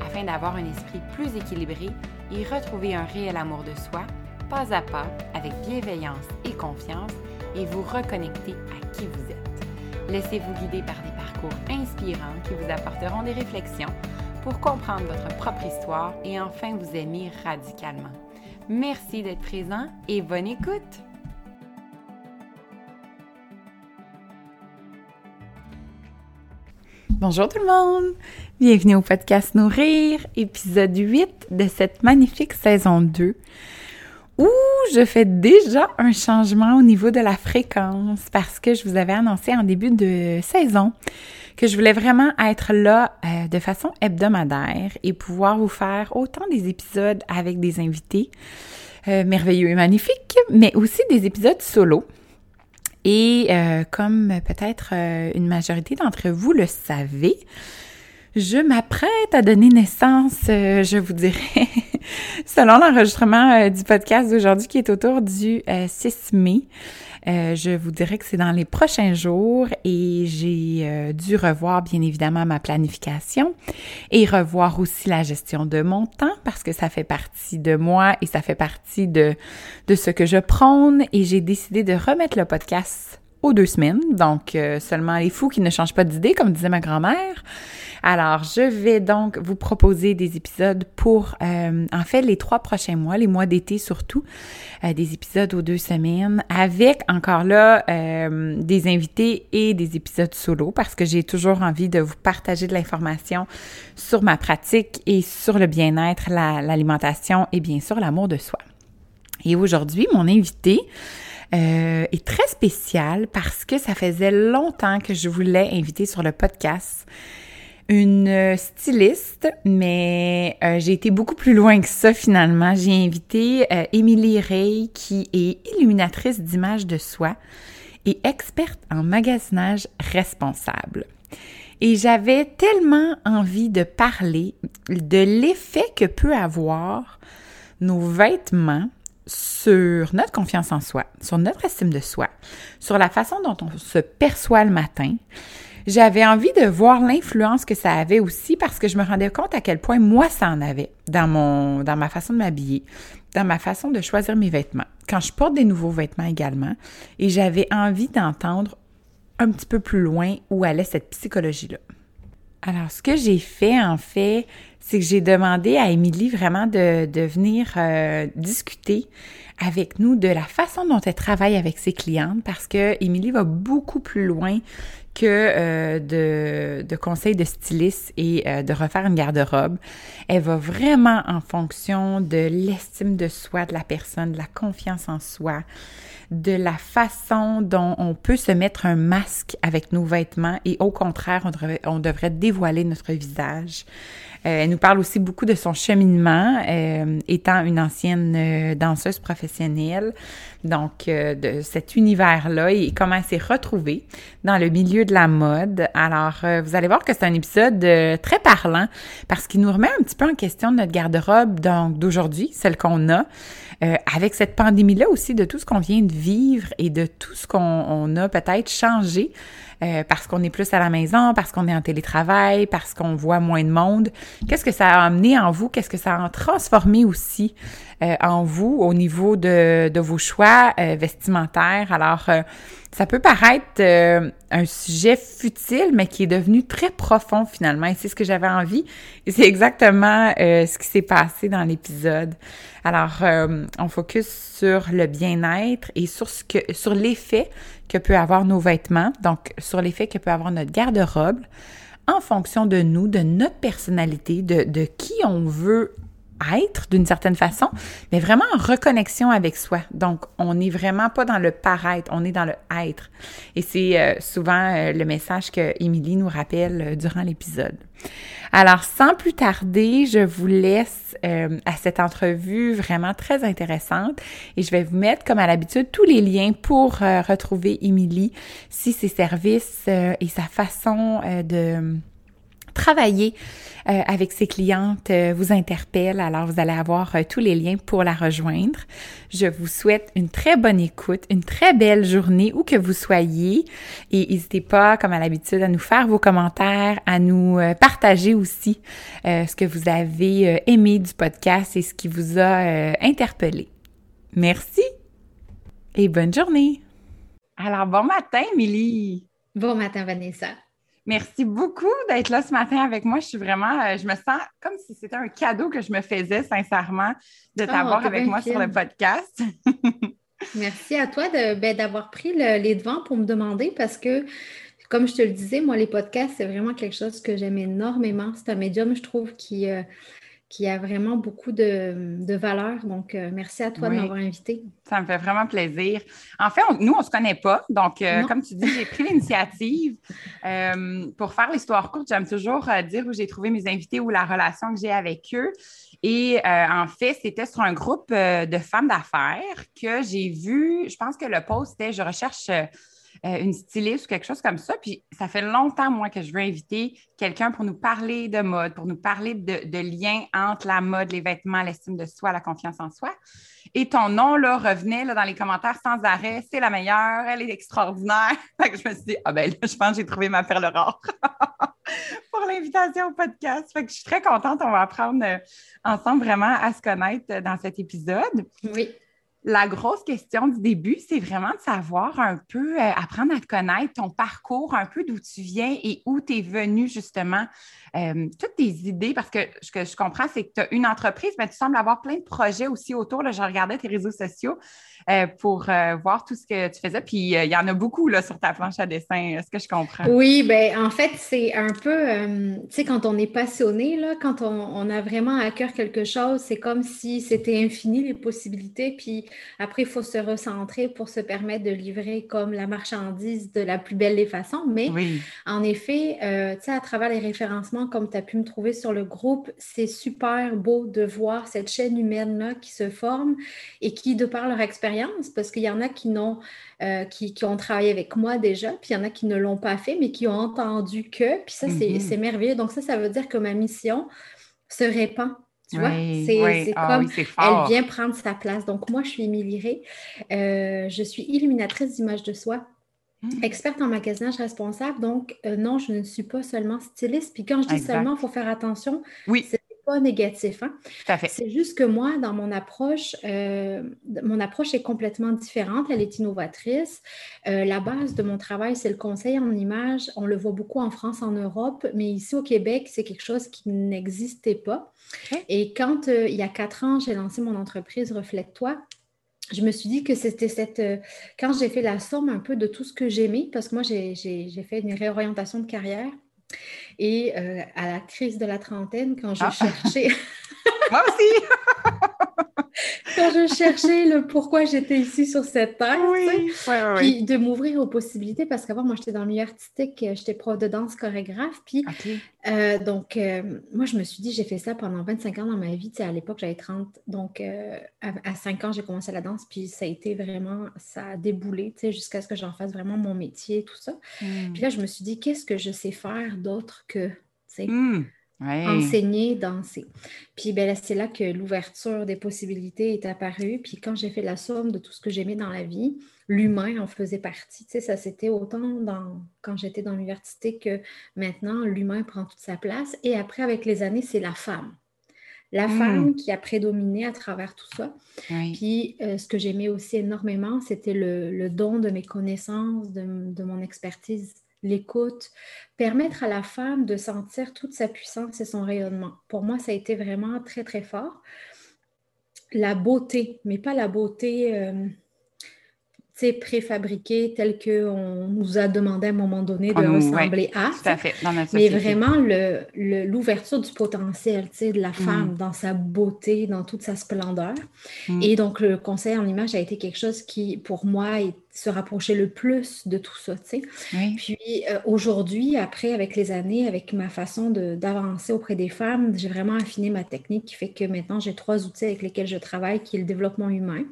afin d'avoir un esprit plus équilibré et retrouver un réel amour de soi, pas à pas, avec bienveillance et confiance, et vous reconnecter à qui vous êtes. Laissez-vous guider par des parcours inspirants qui vous apporteront des réflexions pour comprendre votre propre histoire et enfin vous aimer radicalement. Merci d'être présent et bonne écoute! Bonjour tout le monde! Bienvenue au podcast Nourrir, épisode 8 de cette magnifique saison 2 où je fais déjà un changement au niveau de la fréquence parce que je vous avais annoncé en début de saison que je voulais vraiment être là euh, de façon hebdomadaire et pouvoir vous faire autant des épisodes avec des invités euh, merveilleux et magnifiques, mais aussi des épisodes solo. Et euh, comme peut-être euh, une majorité d'entre vous le savez, je m'apprête à donner naissance, euh, je vous dirais, selon l'enregistrement du podcast d'aujourd'hui qui est autour du 6 mai. Je vous dirais que c'est dans les prochains jours et j'ai dû revoir bien évidemment ma planification et revoir aussi la gestion de mon temps parce que ça fait partie de moi et ça fait partie de, de ce que je prône et j'ai décidé de remettre le podcast aux deux semaines, donc seulement les fous qui ne changent pas d'idée, comme disait ma grand-mère. Alors, je vais donc vous proposer des épisodes pour, euh, en fait, les trois prochains mois, les mois d'été surtout, euh, des épisodes aux deux semaines, avec encore là euh, des invités et des épisodes solo, parce que j'ai toujours envie de vous partager de l'information sur ma pratique et sur le bien-être, l'alimentation et bien sûr l'amour de soi. Et aujourd'hui, mon invité, est très spécial parce que ça faisait longtemps que je voulais inviter sur le podcast une styliste, mais euh, j'ai été beaucoup plus loin que ça finalement. J'ai invité euh, Émilie Rey, qui est illuminatrice d'images de soi et experte en magasinage responsable. Et j'avais tellement envie de parler de l'effet que peut avoir nos vêtements sur notre confiance en soi, sur notre estime de soi, sur la façon dont on se perçoit le matin. J'avais envie de voir l'influence que ça avait aussi parce que je me rendais compte à quel point moi ça en avait dans mon dans ma façon de m'habiller, dans ma façon de choisir mes vêtements. Quand je porte des nouveaux vêtements également et j'avais envie d'entendre un petit peu plus loin où allait cette psychologie là. Alors, ce que j'ai fait, en fait, c'est que j'ai demandé à Émilie vraiment de, venir euh, discuter avec nous de la façon dont elle travaille avec ses clientes parce que Émilie va beaucoup plus loin que euh, de, de, conseils de styliste et euh, de refaire une garde-robe. Elle va vraiment en fonction de l'estime de soi de la personne, de la confiance en soi, de la façon dont on peut se mettre un masque avec nos vêtements et au contraire, on devrait, on devrait dévoiler notre visage. Euh, elle nous parle aussi beaucoup de son cheminement, euh, étant une ancienne euh, danseuse professionnelle, donc de cet univers-là et comment elle s'est retrouvée dans le milieu de la mode. Alors, vous allez voir que c'est un épisode très parlant parce qu'il nous remet un petit peu en question notre garde-robe d'aujourd'hui, celle qu'on a. avec cette pandémie-là aussi, de tout ce qu'on vient de vivre et de tout ce qu'on a peut-être changé euh, parce qu'on est plus à la maison, parce qu'on est en télétravail, parce qu'on voit moins de monde. Qu'est-ce que ça a amené en vous? Qu'est-ce que ça a transformé aussi euh, en vous au niveau de, de vos choix euh, vestimentaires? Alors, ça peut paraître un sujet futile, mais qui est devenu très profond finalement. Et c'est ce que j'avais envie. Et c'est exactement ce qui s'est passé dans l'épisode. Alors, on focus sur le bien-être et sur ce que, sur l'effet que peut avoir nos vêtements, donc sur l'effet que peut avoir notre garde-robe, en fonction de nous, de notre personnalité, de, de qui on veut être d'une certaine façon, mais vraiment en reconnexion avec soi. Donc, on n'est vraiment pas dans le paraître, on est dans le être. Et c'est euh, souvent euh, le message que Émilie nous rappelle euh, durant l'épisode. Alors, sans plus tarder, je vous laisse euh, à cette entrevue vraiment très intéressante et je vais vous mettre, comme à l'habitude, tous les liens pour retrouver Émilie si ses services et sa façon de travailler euh, avec ses clientes euh, vous interpelle. Alors, vous allez avoir euh, tous les liens pour la rejoindre. Je vous souhaite une très bonne écoute, une très belle journée où que vous soyez. Et n'hésitez pas, comme à l'habitude, à nous faire vos commentaires, à nous partager aussi ce que vous avez aimé du podcast et ce qui vous a interpellé. Merci et bonne journée. Alors, bon matin, Émilie. Bon matin, Vanessa. Merci beaucoup d'être là ce matin avec moi. Je suis vraiment, euh, je me sens comme si c'était un cadeau que je me faisais sincèrement de ah, t'avoir avec moi sur le podcast. Merci à toi ben, d'avoir pris les devants pour me demander parce que, comme je te le disais, moi, les podcasts, c'est vraiment quelque chose que j'aime énormément. C'est un médium, je trouve, qui, euh, qui a vraiment beaucoup de, de valeur. Donc, euh, merci à toi de m'avoir invité. Ça me fait vraiment plaisir. En fait, nous, on ne se connaît pas. Donc, euh, comme tu dis, j'ai pris l'initiative. Euh, pour faire l'histoire courte, j'aime toujours dire où j'ai trouvé mes invités ou la relation que j'ai avec eux. Et en fait, c'était sur un groupe de femmes d'affaires que j'ai vu, je pense que le post était Je recherche euh, une styliste ou quelque chose comme ça. Puis ça fait longtemps, moi, que je veux inviter quelqu'un pour nous parler de mode, pour nous parler de, de lien entre la mode, les vêtements, l'estime de soi, la confiance en soi. Et ton nom, là, revenait là, dans les commentaires sans arrêt. C'est la meilleure, elle est extraordinaire. Fait que je me suis dit, ah ben là, je pense que j'ai trouvé ma perle rare pour l'invitation au podcast. Fait que je suis très contente. On va apprendre euh, ensemble vraiment à se connaître dans cet épisode. Oui la grosse question du début, c'est vraiment de savoir un peu, euh, apprendre à te connaître, ton parcours, un peu d'où tu viens et où tu es venu justement, euh, toutes tes idées, parce que ce que je comprends, c'est que tu as une entreprise, mais tu sembles avoir plein de projets aussi autour. Là, je regardais tes réseaux sociaux euh, pour voir tout ce que tu faisais, puis il y en a beaucoup sur ta planche à dessin. Est-ce que je comprends? Oui, bien, en fait, c'est un peu, tu sais, quand on est passionné, là, quand on, on a vraiment à cœur quelque chose, c'est comme si c'était infini les possibilités, puis après, il faut se recentrer pour se permettre de livrer comme la marchandise de la plus belle des façons. Mais en effet, euh, tu sais, à travers les référencements, comme tu as pu me trouver sur le groupe, c'est super beau de voir cette chaîne humaine-là qui se forme et qui, de par leur expérience, parce qu'il y en a qui n'ont euh, qui, ont travaillé avec moi déjà, puis il y en a qui ne l'ont pas fait, mais qui ont entendu que, puis ça, c'est mm-hmm. merveilleux. Donc ça, ça veut dire que ma mission se répand tu vois, c'est ah comme elle vient prendre sa place. Donc, moi, je suis Émilie Ray. Euh, je suis illuminatrice d'image de soi, mmh. experte en magasinage responsable. Donc, euh, non, je ne suis pas seulement styliste. Puis quand je dis seulement, il faut faire attention. Oui. C'est pas négatif. Hein? C'est juste que moi, dans mon approche, euh, mon approche est complètement différente. Elle est innovatrice. la base de mon travail, c'est le conseil en image. On le voit beaucoup en France, en Europe, mais ici au Québec, c'est quelque chose qui n'existait pas. Et quand, euh, il y a quatre ans, j'ai lancé mon entreprise Reflète-toi, je me suis dit que c'était cette. Euh, quand j'ai fait la somme un peu de tout ce que j'aimais, parce que moi, j'ai fait une réorientation de carrière. Et euh, à la crise de la trentaine, quand je ah. cherchais. moi aussi! quand je cherchais le pourquoi j'étais ici sur cette terre. Oui, Puis de m'ouvrir aux possibilités, parce qu'avant, moi, j'étais dans le milieu artistique, euh, j'étais prof de danse, chorégraphe. Puis, euh, donc, euh, moi, je me suis dit, j'ai fait ça pendant 25 ans dans ma vie. Tu sais, à l'époque, j'avais 30. Donc, à, 5 ans, j'ai commencé la danse. Puis, ça a été vraiment, ça a déboulé, tu sais, jusqu'à ce que j'en fasse vraiment mon métier, tout ça. Hmm. Puis là, je me suis dit, qu'est-ce que je sais faire? D'autre que, tu sais, hmm enseigner, danser. Puis ben, c'est là que l'ouverture des possibilités est apparue. Puis quand j'ai fait la somme de tout ce que j'aimais dans la vie, l'humain en faisait partie. Tu sais, ça c'était autant dans, quand j'étais dans l'université que maintenant, l'humain prend toute sa place. Et après, avec les années, c'est la femme. La hmm. femme qui a prédominé à travers tout ça. Puis euh, ce que j'aimais aussi énormément, c'était le, don de mes connaissances, de, de mon expertise l'écoute, permettre à la femme de sentir toute sa puissance et son rayonnement. Pour moi, ça a été vraiment très, très fort. La beauté, mais pas la beauté, euh, préfabriqués tels qu'on nous a demandé à un moment donné de ressembler à. Tout à fait, Mais vraiment, l'ouverture du potentiel de la mm. femme dans sa beauté, dans toute sa splendeur. Mm. Et donc, le conseil en image a été quelque chose qui, pour moi, se rapprochait le plus de tout ça. Puis euh, aujourd'hui, après, avec les années, avec ma façon d'avancer auprès des femmes, j'ai vraiment affiné ma technique qui fait que maintenant, j'ai trois outils avec lesquels je travaille, qui est le développement humain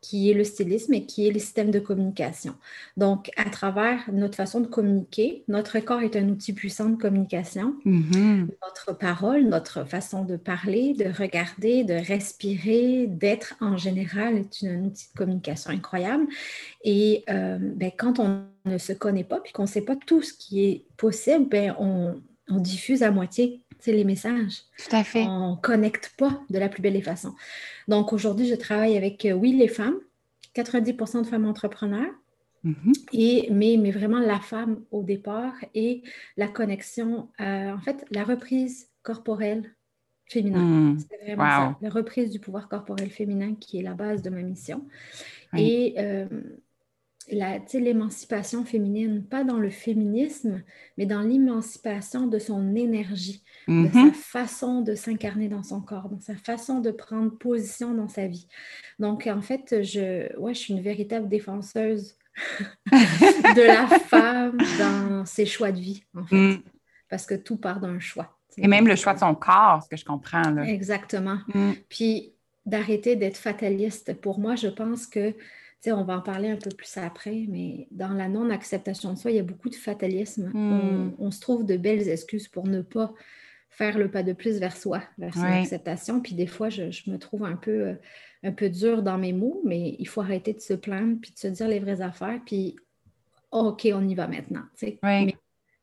qui est le stylisme et qui est les systèmes de communication. Donc, à travers notre façon de communiquer, notre corps est un outil puissant de communication. Mm-hmm. Notre parole, notre façon de parler, de regarder, de respirer, d'être en général est un outil de communication incroyable. Et euh, ben, quand on ne se connaît pas, puis qu'on ne sait pas tout ce qui est possible, ben, on, on diffuse à moitié les messages. Tout à fait. On ne connecte pas de la plus belle des façons. Donc aujourd'hui, je travaille avec, euh, oui, les femmes, 90% de femmes entrepreneurs, mm-hmm. et, mais, mais vraiment la femme au départ et la connexion, euh, en fait, la reprise corporelle féminin. Mm. C'est vraiment ça, la reprise du pouvoir corporel féminin qui est la base de ma mission. Et euh, l'émancipation féminine, pas dans le féminisme, mais dans l'émancipation de son énergie, de mm-hmm. sa façon de s'incarner dans son corps, dans sa façon de prendre position dans sa vie. Donc, en fait, je, ouais, je suis une véritable défenseuse de la femme dans ses choix de vie, en fait, mm. parce que tout part d'un choix. Et même le choix de son corps, ce que je comprends. Là. Exactement. Mm. Puis, d'arrêter d'être fataliste. Pour moi, je pense que on va en parler un peu plus après, mais dans la non-acceptation de soi, il y a beaucoup de fatalisme. Hmm. On, se trouve de belles excuses pour ne pas faire le pas de plus vers soi, vers son acceptation. Puis des fois, je, me trouve un peu, euh, un peu dure dans mes mots, mais il faut arrêter de se plaindre, puis de se dire les vraies affaires, puis OK, on y va maintenant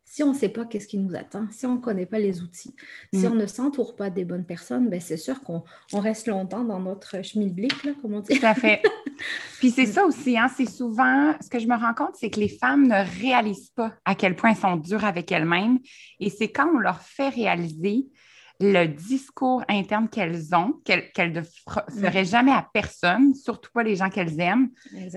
si on ne sait pas qu'est-ce qui nous attend, si on ne connaît pas les outils, si mm. on ne s'entoure pas des bonnes personnes, ben c'est sûr qu'on reste longtemps dans notre schmilblick, là, comme on dit. Tout à fait. Puis c'est ça aussi, hein, c'est souvent, ce que je me rends compte, c'est que les femmes ne réalisent pas à quel point elles sont dures avec elles-mêmes. Et c'est quand on leur fait réaliser le discours interne qu'elles ont, qu'elles ne feraient mm. jamais à personne, surtout pas les gens qu'elles aiment,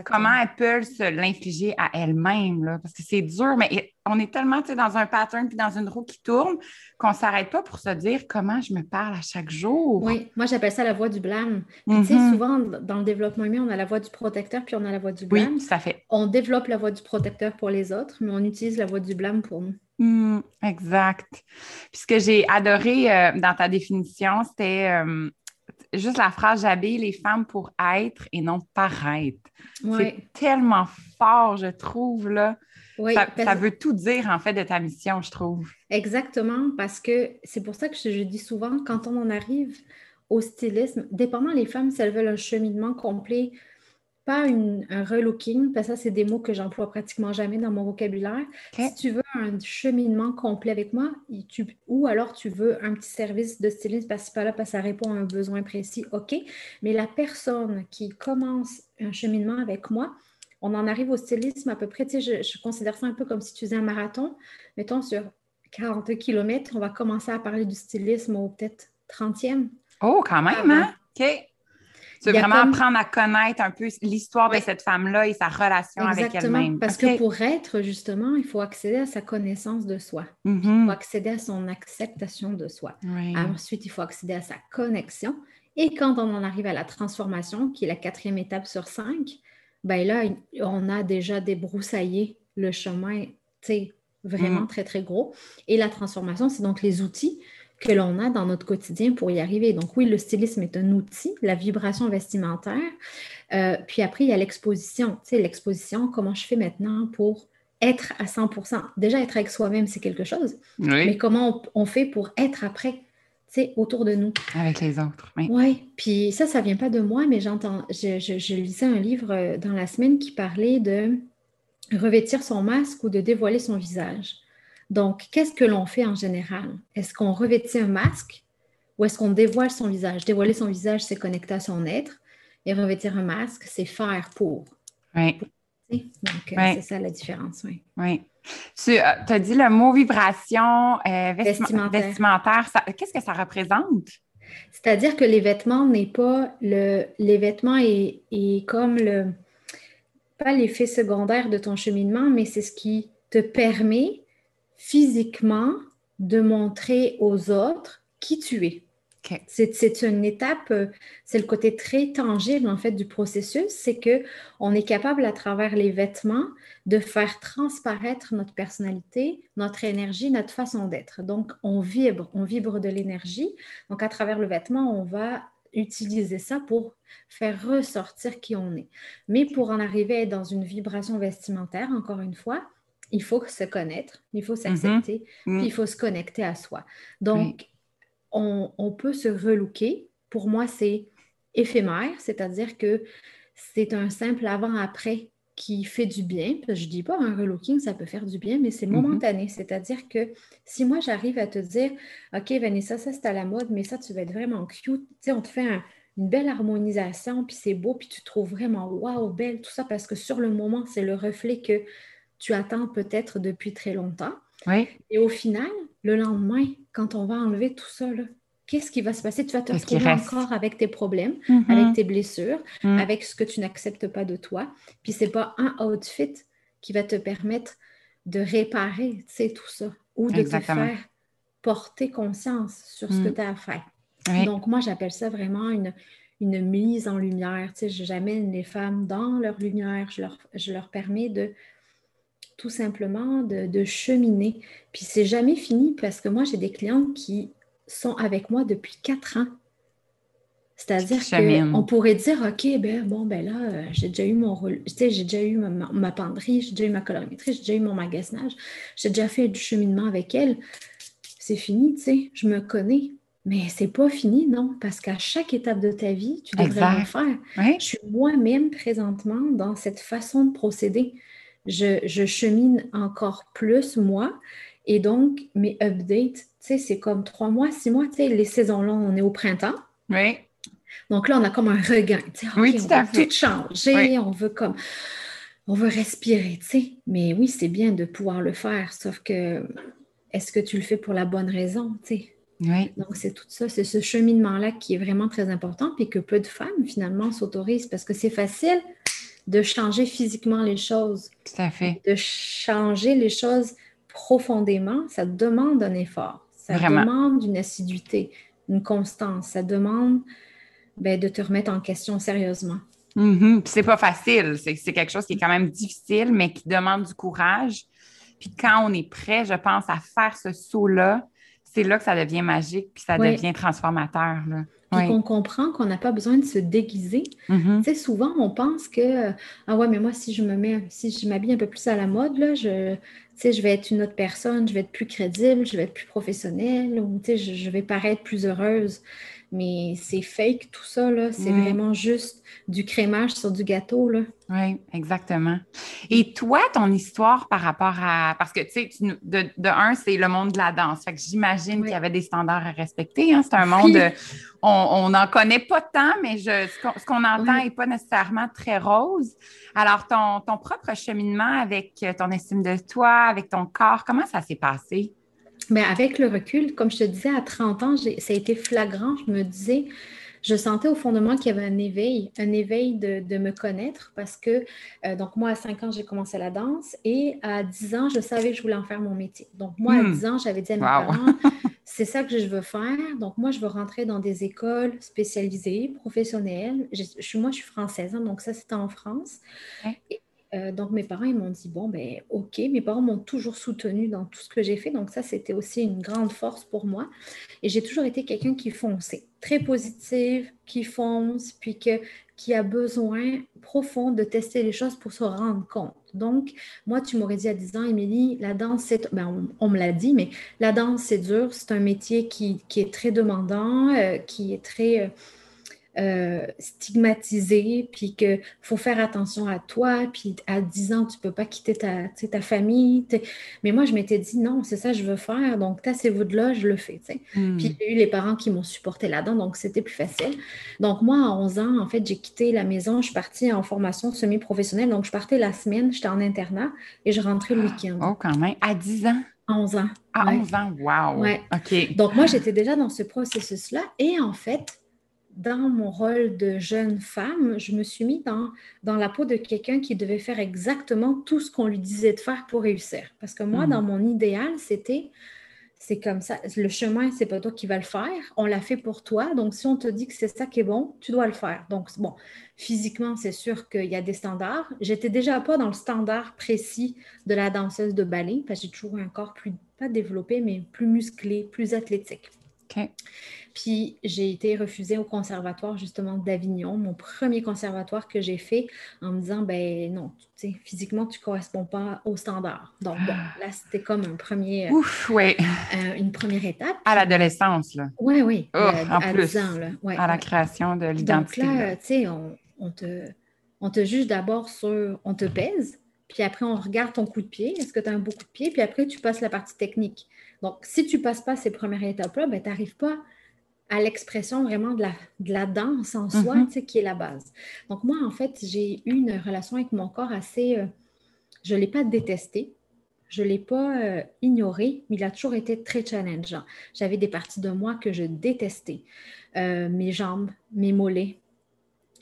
comment elles peuvent se l'infliger à elles-mêmes, parce que c'est dur, mais on est tellement dans un pattern puis dans une roue qui tourne qu'on ne s'arrête pas pour se dire comment je me parle à chaque jour. Oui, moi j'appelle ça la voix du blâme. Tu sais, mm-hmm. souvent dans le développement humain, on a la voix du protecteur puis on a la voix du blâme. Oui, ça fait. On développe la voix du protecteur pour les autres, mais on utilise la voix du blâme pour nous. Mm, exact. Puis ce que j'ai adoré euh, dans ta définition, c'était euh, juste la phrase j'habille les femmes pour être et non paraître. C'est tellement fort, je trouve, là. ça, veut tout dire, en fait, de ta mission, je trouve. Exactement, parce que c'est pour ça que je, dis souvent, quand on en arrive au stylisme, dépendant les femmes, si elles veulent un cheminement complet pas un relooking, parce que ça, c'est des mots que j'emploie pratiquement jamais dans mon vocabulaire. Si tu veux un cheminement complet avec moi, ou alors tu veux un petit service de styliste parce que pas là, parce que ça répond à un besoin précis, OK. Mais la personne qui commence un cheminement avec moi, on en arrive au stylisme à peu près, tu sais, je, considère ça un peu comme si tu faisais un marathon. Mettons, sur 40 km, on va commencer à parler du stylisme au peut-être 30e. Oh, quand même, hein? OK. Tu veux vraiment apprendre à connaître un peu l'histoire de cette femme-là et sa relation avec elle-même. Parce que pour être, justement, il faut accéder à sa connaissance de soi. Il mm-hmm. faut accéder à son acceptation de soi. Ensuite, il faut accéder à sa connexion. Et quand on en arrive à la transformation, qui est la quatrième étape sur cinq, ben là, on a déjà débroussaillé le chemin, tu sais, vraiment mm. très, très gros. Et la transformation, c'est donc les outils que l'on a dans notre quotidien pour y arriver. Donc oui, le stylisme est un outil, la vibration vestimentaire. Euh, puis après, il y a l'exposition. Tu sais, l'exposition, comment je fais maintenant pour être à 100% Déjà, être avec soi-même, c'est quelque chose. Mais comment on, fait pour être après, tu sais, autour de nous? Avec les autres, oui. Oui, puis ça, ça vient pas de moi, mais j'entends, je, je lisais un livre euh, dans la semaine qui parlait de revêtir son masque ou de dévoiler son visage. Donc, qu'est-ce que l'on fait en général? Est-ce qu'on revêtit un masque ou est-ce qu'on dévoile son visage? Dévoiler son visage, c'est connecter à son être. Et revêtir un masque, c'est faire pour. Oui. Donc, euh, c'est ça la différence, oui. Oui. Tu euh, as dit le mot vibration euh, vestimentaire. Qu'est-ce que ça représente? C'est-à-dire que les vêtements n'est pas le. Les vêtements est, est comme le pas l'effet secondaire de ton cheminement, mais c'est ce qui te permet physiquement de montrer aux autres qui tu es. C'est une étape, euh, c'est le côté très tangible en fait du processus, c'est que on est capable à travers les vêtements de faire transparaître notre personnalité, notre énergie, notre façon d'être. Donc on vibre, on vibre de l'énergie. Donc à travers le vêtement, on va utiliser ça pour faire ressortir qui on est. Mais pour en arriver à être dans une vibration vestimentaire, encore une fois, il faut se connaître, il faut s'accepter, mm-hmm. puis il faut se connecter à soi. Donc, on, peut se relooker. Pour moi, c'est éphémère, c'est-à-dire que c'est un simple avant-après qui fait du bien. Je ne dis pas un relooking, ça peut faire du bien, mais c'est mm-hmm. momentané. C'est-à-dire que si moi, j'arrive à te dire, OK, Vanessa, ça, c'est à la mode, mais ça, tu vas être vraiment cute. Tu sais, on te fait une belle harmonisation, puis c'est beau, puis tu trouves vraiment, waouh, belle, tout ça, parce que sur le moment, c'est le reflet que tu attends peut-être depuis très longtemps. Et au final, le lendemain, quand on va enlever tout ça, qu'est-ce qui va se passer? Tu vas te retrouver encore avec tes problèmes, mm-hmm. avec tes blessures, mm. avec ce que tu n'acceptes pas de toi. Puis c'est pas un outfit qui va te permettre de réparer tout ça ou de te faire porter conscience sur ce que mm. tu as à faire. Donc, moi, j'appelle ça vraiment une, une mise en lumière. Tu sais, j'amène les femmes dans leur lumière, je leur, je leur permets de tout simplement de, cheminer. Puis c'est jamais fini parce que moi, j'ai des clients qui sont avec moi depuis quatre ans. C'est-à-dire qu'on pourrait dire, OK, ben bon, ben là, euh, j'ai déjà eu mon rôle, j'ai déjà eu ma, penderie, j'ai déjà eu ma colorimétrie, j'ai déjà eu mon magasinage, j'ai déjà fait du cheminement avec elle. C'est fini, tu sais, je me connais. Mais c'est pas fini, non, parce qu'à chaque étape de ta vie, tu devrais le faire. Je suis moi-même présentement dans cette façon de procéder je, chemine encore plus, moi. Et donc, mes updates, tu sais, c'est comme trois mois, six mois, tu sais, les saisons longues, on est au printemps. Oui. Donc là, on a comme un regain, tu sais, oui, tout on veut tout changer, on veut comme, on veut respirer, tu sais. Mais oui, c'est bien de pouvoir le faire, sauf que, est-ce que tu le fais pour la bonne raison, tu sais? Oui. Donc, c'est tout ça, c'est ce cheminement-là qui est vraiment très important, puis que peu de femmes, finalement, s'autorisent parce que c'est facile de changer physiquement les choses. Tout à fait. De changer les choses profondément, ça demande un effort. Ça demande une assiduité, une constance. Ça demande ben, de te remettre en question sérieusement. Mm-hmm. C'est pas facile. C'est quelque chose qui est quand même difficile, mais qui demande du courage. Puis quand on est prêt, je pense, à faire ce saut-là, c'est là que ça devient magique, puis ça devient transformateur. Là puis qu'on comprend qu'on n'a pas besoin de se déguiser. Tu sais, souvent, on pense que, ah ouais, mais moi, si je me mets, si je m'habille un peu plus à la mode, là, je, je vais être une autre personne, je vais être plus crédible, je vais être plus professionnelle, ou je, je vais paraître plus heureuse mais c'est fake tout ça, là. C'est vraiment juste du crémage sur du gâteau, là. Oui, exactement. Et toi, ton histoire par rapport à... Parce que, tu sais, de, de, un, c'est le monde de la danse. Fait que j'imagine qu'il y avait des standards à respecter. Hein. C'est un monde... On n'en connaît pas tant, mais je, ce qu'on entend n'est pas nécessairement très rose. Alors, ton, ton propre cheminement avec ton estime de toi, avec ton corps, comment ça s'est passé? Mais avec le recul, comme je te disais, à 30 ans, ça a été flagrant. Je me disais, je sentais au fond de moi qu'il y avait un éveil, un éveil de, me connaître parce que, euh, donc moi, à 5 ans, j'ai commencé la danse et à 10 ans, je savais que je voulais en faire mon métier. Donc moi, à 10 hmm. ans, j'avais dit à mes parents, c'est ça que je veux faire. Donc moi, je veux rentrer dans des écoles spécialisées, professionnelles. Je, suis, moi, je suis française, hein, donc ça, c'était en France. Euh, donc, mes parents, ils m'ont dit, bon, ben, OK. Mes parents m'ont toujours soutenue dans tout ce que j'ai fait. Donc, ça, c'était aussi une grande force pour moi. Et j'ai toujours été quelqu'un qui fonçait, très positive, qui fonce, puis que, qui a besoin profond de tester les choses pour se rendre compte. Donc, moi, tu m'aurais dit à 10 ans, Émilie, la danse, c'est. Ben, on, me l'a dit, mais la danse, c'est dur. C'est un métier qui, est très demandant, euh, qui est très. Euh, euh, stigmatisé, puis qu'il faut faire attention à toi, puis à 10 ans, tu ne peux pas quitter ta, ta famille. Mais moi, je m'étais dit, non, c'est ça que je veux faire, donc tassez-vous de là, je le fais. Hmm. Puis j'ai eu les parents qui m'ont supporté là-dedans, donc c'était plus facile. Donc moi, à 11 ans, en fait, j'ai quitté la maison, je suis partie en formation semi-professionnelle, donc je partais la semaine, j'étais en internat et je rentrais le week-end. Oh, quand même, à 10 ans? 11 ans. À 11 ans, wow! OK. Donc moi, j'étais déjà dans ce processus-là et en fait, dans mon rôle de jeune femme, je me suis mis dans, dans la peau de quelqu'un qui devait faire exactement tout ce qu'on lui disait de faire pour réussir. Parce que moi, hmm. dans mon idéal, c'était c'est comme ça. Le chemin, c'est pas toi qui vas le faire. On l'a fait pour toi. Donc, si on te dit que c'est ça qui est bon, tu dois le faire. Donc, bon, physiquement, c'est sûr qu'il y a des standards. J'étais déjà pas dans le standard précis de la danseuse de ballet parce que j'ai toujours un corps plus, pas développé, mais plus musclé, plus athlétique. Puis j'ai été refusée au conservatoire justement d'Avignon, mon premier conservatoire que j'ai fait en me disant ben non, tu sais, physiquement tu corresponds pas aux standards. Donc bon, ah. là c'était comme un premier, Ouf, ouais. Euh, une première étape. À l'adolescence là. Oui, oui. Oh, à, en plus, ans, là. à la création de l'identité. Donc là, tu sais, on, te, on te juge d'abord sur, on te pèse, puis après on regarde ton coup de pied, est-ce que tu as un beau coup de pied, puis après tu passes la partie technique. Donc, si tu ne passes pas ces premières étapes-là, ben, tu n'arrives pas à l'expression vraiment de la, de la danse en soi, mm-hmm. qui est la base. Donc, moi, en fait, j'ai eu une relation avec mon corps assez... Euh, je ne l'ai pas détesté, je ne l'ai pas euh, ignoré, mais il a toujours été très challengeant. J'avais des parties de moi que je détestais. Euh, mes jambes, mes mollets,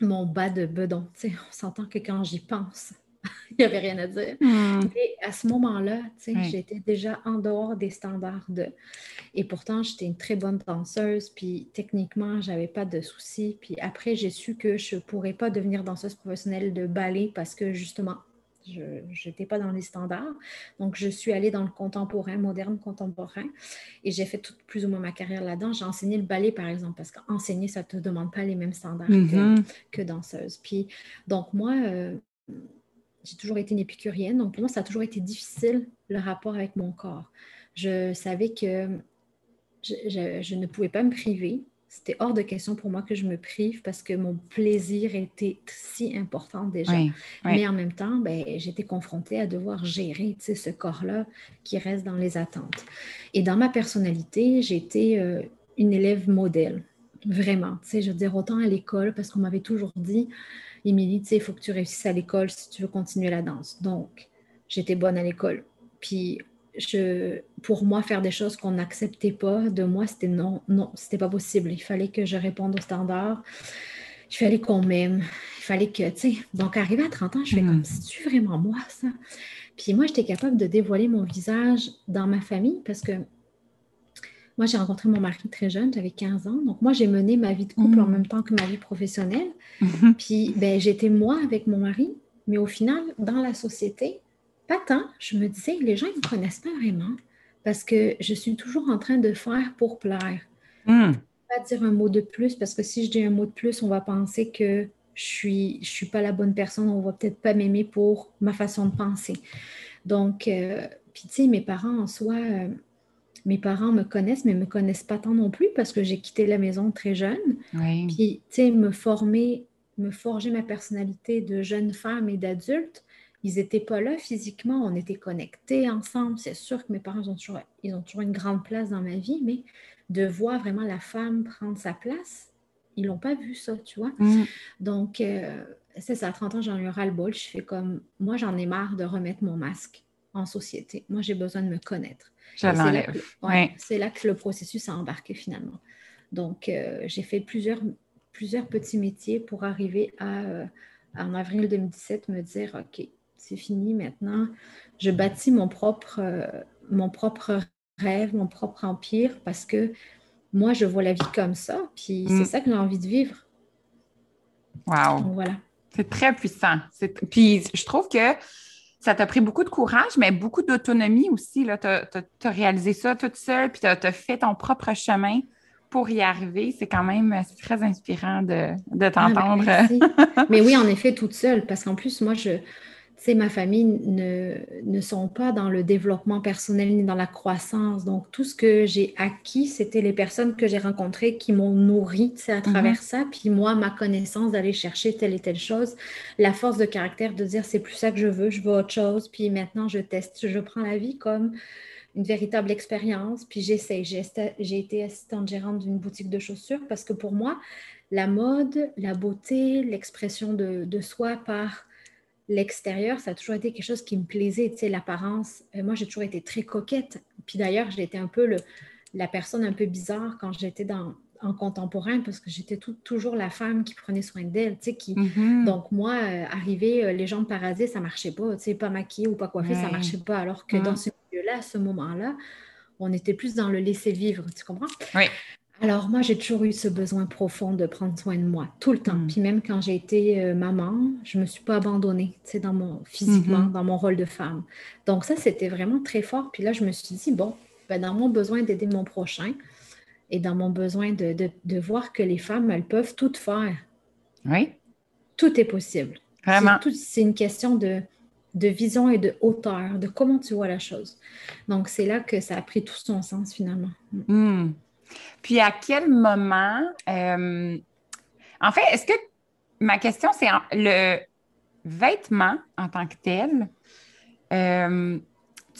mon bas de bedon. on s'entend que quand j'y pense, il n'y avait rien à dire. Hmm. Et à ce moment-là, j'étais déjà en dehors des standards de. Et pourtant, j'étais une très bonne danseuse, puis techniquement, j'avais pas de soucis. Puis après, j'ai su que je ne pourrais pas devenir danseuse professionnelle de ballet parce que justement, je n'étais pas dans les standards. Donc, je suis allée dans le contemporain, moderne contemporain, et j'ai fait toute, plus ou moins ma carrière là-dedans. J'ai enseigné le ballet, par exemple, parce qu'enseigner, ça ne te demande pas les mêmes standards que, mm-hmm. que, danseuse. Puis, donc, moi, euh, j'ai toujours été une épicurienne, donc pour moi, ça a toujours été difficile le rapport avec mon corps. Je savais que je, ne pouvais pas me priver. C'était hors de question pour moi que je me prive parce que mon plaisir était si important déjà. Mais en même temps, ben, j'étais confrontée à devoir gérer ce corps-là qui reste dans les attentes. Et dans ma personnalité, j'étais euh, une élève modèle, vraiment. Je veux dire, autant à l'école, parce qu'on m'avait toujours dit, Émilie, tu sais, il faut que tu réussisses à l'école si tu veux continuer la danse. Donc, j'étais bonne à l'école. Puis, je, pour moi, faire des choses qu'on n'acceptait pas de moi, c'était non, non, c'était pas possible. Il fallait que je réponde aux standards. Il fallait qu'on m'aime. Il fallait que, tu sais, donc arrivé à 30 ans, je fais hmm. comme, c'est-tu vraiment moi, ça? Puis moi, j'étais capable de dévoiler mon visage dans ma famille parce que moi, j'ai rencontré mon mari très jeune, j'avais 15 ans. Donc, moi, j'ai mené ma vie de couple en mm. même temps que ma vie professionnelle. Mm-hmm. Puis, ben, j'étais moi avec mon mari, mais au final, dans la société, pas tant. Je me disais, les gens, ils ne me connaissent pas vraiment parce que je suis toujours en train de faire pour plaire. Mm. Pas dire un mot de plus parce que si je dis un mot de plus, on va penser que je suis, je suis pas la bonne personne, on va peut-être pas m'aimer pour ma façon de penser. Donc, euh, puis tu sais, mes parents en soi, euh, mes parents me connaissent, mais ne me connaissent pas tant non plus parce que j'ai quitté la maison très jeune. Puis, tu sais, me former, me forger ma personnalité de jeune femme et d'adulte, ils n'étaient pas là physiquement, on était connectés ensemble. C'est sûr que mes parents ont toujours, ils ont toujours une grande place dans ma vie, mais de voir vraiment la femme prendre sa place, ils l'ont pas vu ça, tu vois. Mm. Donc, euh, c'est ça, à 30 ans, j'en ai un ras-le-bol. Je fais comme, moi, j'en ai marre de remettre mon masque en société. Moi, j'ai besoin de me connaître. Je l'enlève. C'est là, que le processus a embarqué finalement. Donc, euh, j'ai fait plusieurs, plusieurs petits métiers pour arriver à, euh, en avril 2017, me dire, OK, c'est fini maintenant. Je bâtis mon propre, euh, mon propre rêve, mon propre empire parce que moi, je vois la vie comme ça. Puis c'est mm. ça que j'ai envie de vivre. Wow. voilà. C'est très puissant. Puis je trouve que ça t'a pris beaucoup de courage, mais beaucoup d'autonomie aussi. Tu as, réalisé ça toute seule, puis tu as, fait ton propre chemin pour y arriver. C'est quand même très inspirant de, de ah, ben, t'entendre. mais oui, en effet, toute seule, parce qu'en plus, moi, je, ma famille ne, ne, sont pas dans le développement personnel ni dans la croissance. Donc, tout ce que j'ai acquis, c'était les personnes que j'ai rencontrées qui m'ont nourri à travers mhm. ça. Puis moi, ma connaissance d'aller chercher telle et telle chose, la force de caractère de dire c'est plus ça que je veux, je veux autre chose. Puis maintenant, je teste, je prends la vie comme une véritable expérience. Puis j'essaie. J'ai été assistante gérante d'une boutique de chaussures parce que pour moi, la mode, la beauté, l'expression de, de soi par l'extérieur, ça a toujours été quelque chose qui me plaisait, tu sais, l'apparence. Euh, moi, j'ai toujours été très coquette. Puis d'ailleurs, j'étais un peu le, la personne un peu bizarre quand j'étais dans, en contemporain parce que j'étais toujours la femme qui prenait soin d'elle, tu sais, qui... Mm-hmm. Donc, moi, euh, arriver euh, les jambes parasées, ça marchait pas, tu sais, pas maquillée ou pas coiffée, ça marchait pas. Alors que dans ce milieu-là, à ce moment-là, on était plus dans le laisser vivre, tu comprends? Oui. Alors, moi, j'ai toujours eu ce besoin profond de prendre soin de moi, tout le temps. Mm. Puis même quand j'ai été euh, maman, je ne me suis pas abandonnée, tu sais, dans mon, physiquement, mm-hmm. dans mon rôle de femme. Donc, ça, c'était vraiment très fort. Puis là, je me suis dit, bon, ben, dans mon besoin d'aider mon prochain et dans mon besoin de, de, voir que les femmes, elles peuvent tout faire. Oui. Tout est possible. Vraiment. C'est une question de, de vision et de hauteur, de comment tu vois la chose. Donc, c'est là que ça a pris tout son sens finalement. Mm. Puis à quel moment, euh, en fait, est-ce que ma question, c'est le vêtement en tant que tel, euh,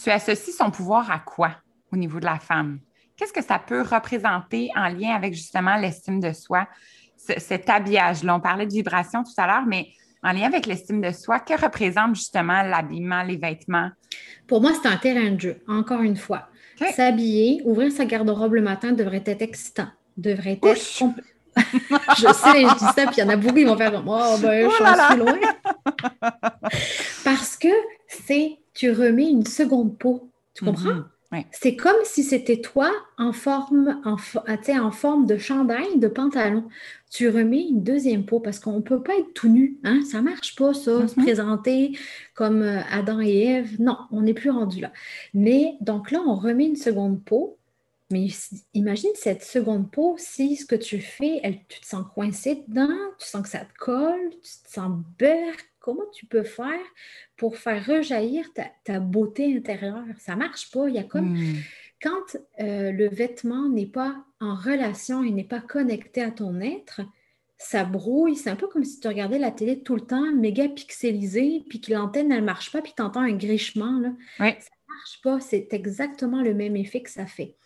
tu associes son pouvoir à quoi au niveau de la femme? Qu'est-ce que ça peut représenter en lien avec justement l'estime de soi, cet habillage-là? On parlait de vibration tout à l'heure, mais en lien avec l'estime de soi, que représente justement l'habillement, les vêtements? Pour moi, c'est un terrain de jeu, encore une fois. S'habiller, ouvrir sa garde-robe le matin devrait être excitant, devrait être. je sais, je dis ça, puis il y en a beaucoup qui vont faire Oh, ben, je suis loin. Parce que c'est, tu remets une seconde peau. Tu mm-hmm. comprends? C'est comme si c'était toi en forme, en, en forme de chandail, de pantalon. Tu remets une deuxième peau parce qu'on ne peut pas être tout nu. Hein? Ça ne marche pas, ça, se mm-hmm. présenter comme euh, Adam et Ève. Non, on n'est plus rendu là. Mais donc là, on remet une seconde peau. Mais imagine cette seconde peau, si ce que tu fais, elle, tu te sens coincé dedans, tu sens que ça te colle, tu te sens beurre, comment tu peux faire pour faire rejaillir ta, beauté intérieure? Ça ne marche pas. Il y a comme. Hmm. Quand euh, le vêtement n'est pas en relation et n'est pas connecté à ton être, ça brouille. C'est un peu comme si tu regardais la télé tout le temps, méga pixelisée, puis que l'antenne, elle ne marche pas, puis tu entends un grichement. Là. Ça ne marche pas. C'est exactement le même effet que ça fait.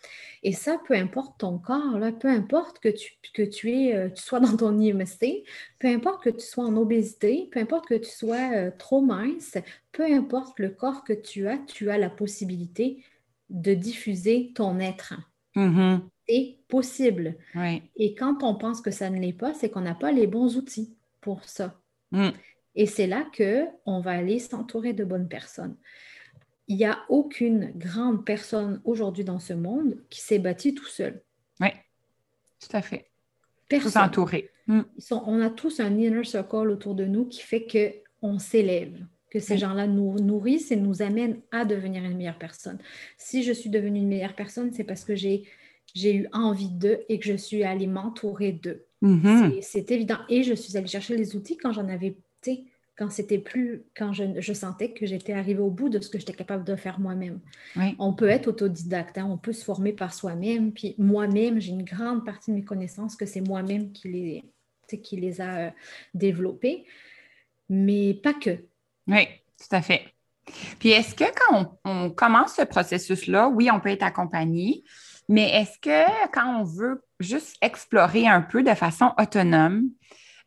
Et ça, peu importe ton corps, là, peu importe que tu, que tu, es, euh, tu sois dans ton IMC, peu importe que tu sois en obésité, peu importe que tu sois euh, trop mince, peu importe le corps que tu as, tu as la possibilité de diffuser ton être. Mm-hmm. C'est possible. Oui. Et quand on pense que ça ne l'est pas, c'est qu'on n'a pas les bons outils pour ça. Mm. Et c'est là qu'on va aller s'entourer de bonnes personnes il n'y a aucune grande personne aujourd'hui dans ce monde qui s'est bâtie tout seul. Oui, tout à fait. Personne. entouré. Hmm. on a tous un inner circle autour de nous qui fait qu'on s'élève, que ces gens-là nous nourrissent et nous amènent à devenir une meilleure personne. Si je suis devenue une meilleure personne, c'est parce que j'ai j'ai eu envie d'eux et que je suis allée m'entourer d'eux. Mm-hmm. C'est évident. Et je suis allée chercher les outils quand j'en avais, quand c'était plus, quand je, sentais que j'étais arrivée au bout de ce que j'étais capable de faire moi-même. On peut être autodidacte, hein, on peut se former par soi-même. Puis moi-même, j'ai une grande partie de mes connaissances que c'est moi-même qui les, qui les a euh, développées, mais pas que. Oui, tout à fait. Puis est-ce que quand on, commence ce processus-là, oui, on peut être accompagné, mais est-ce que quand on veut juste explorer un peu de façon autonome,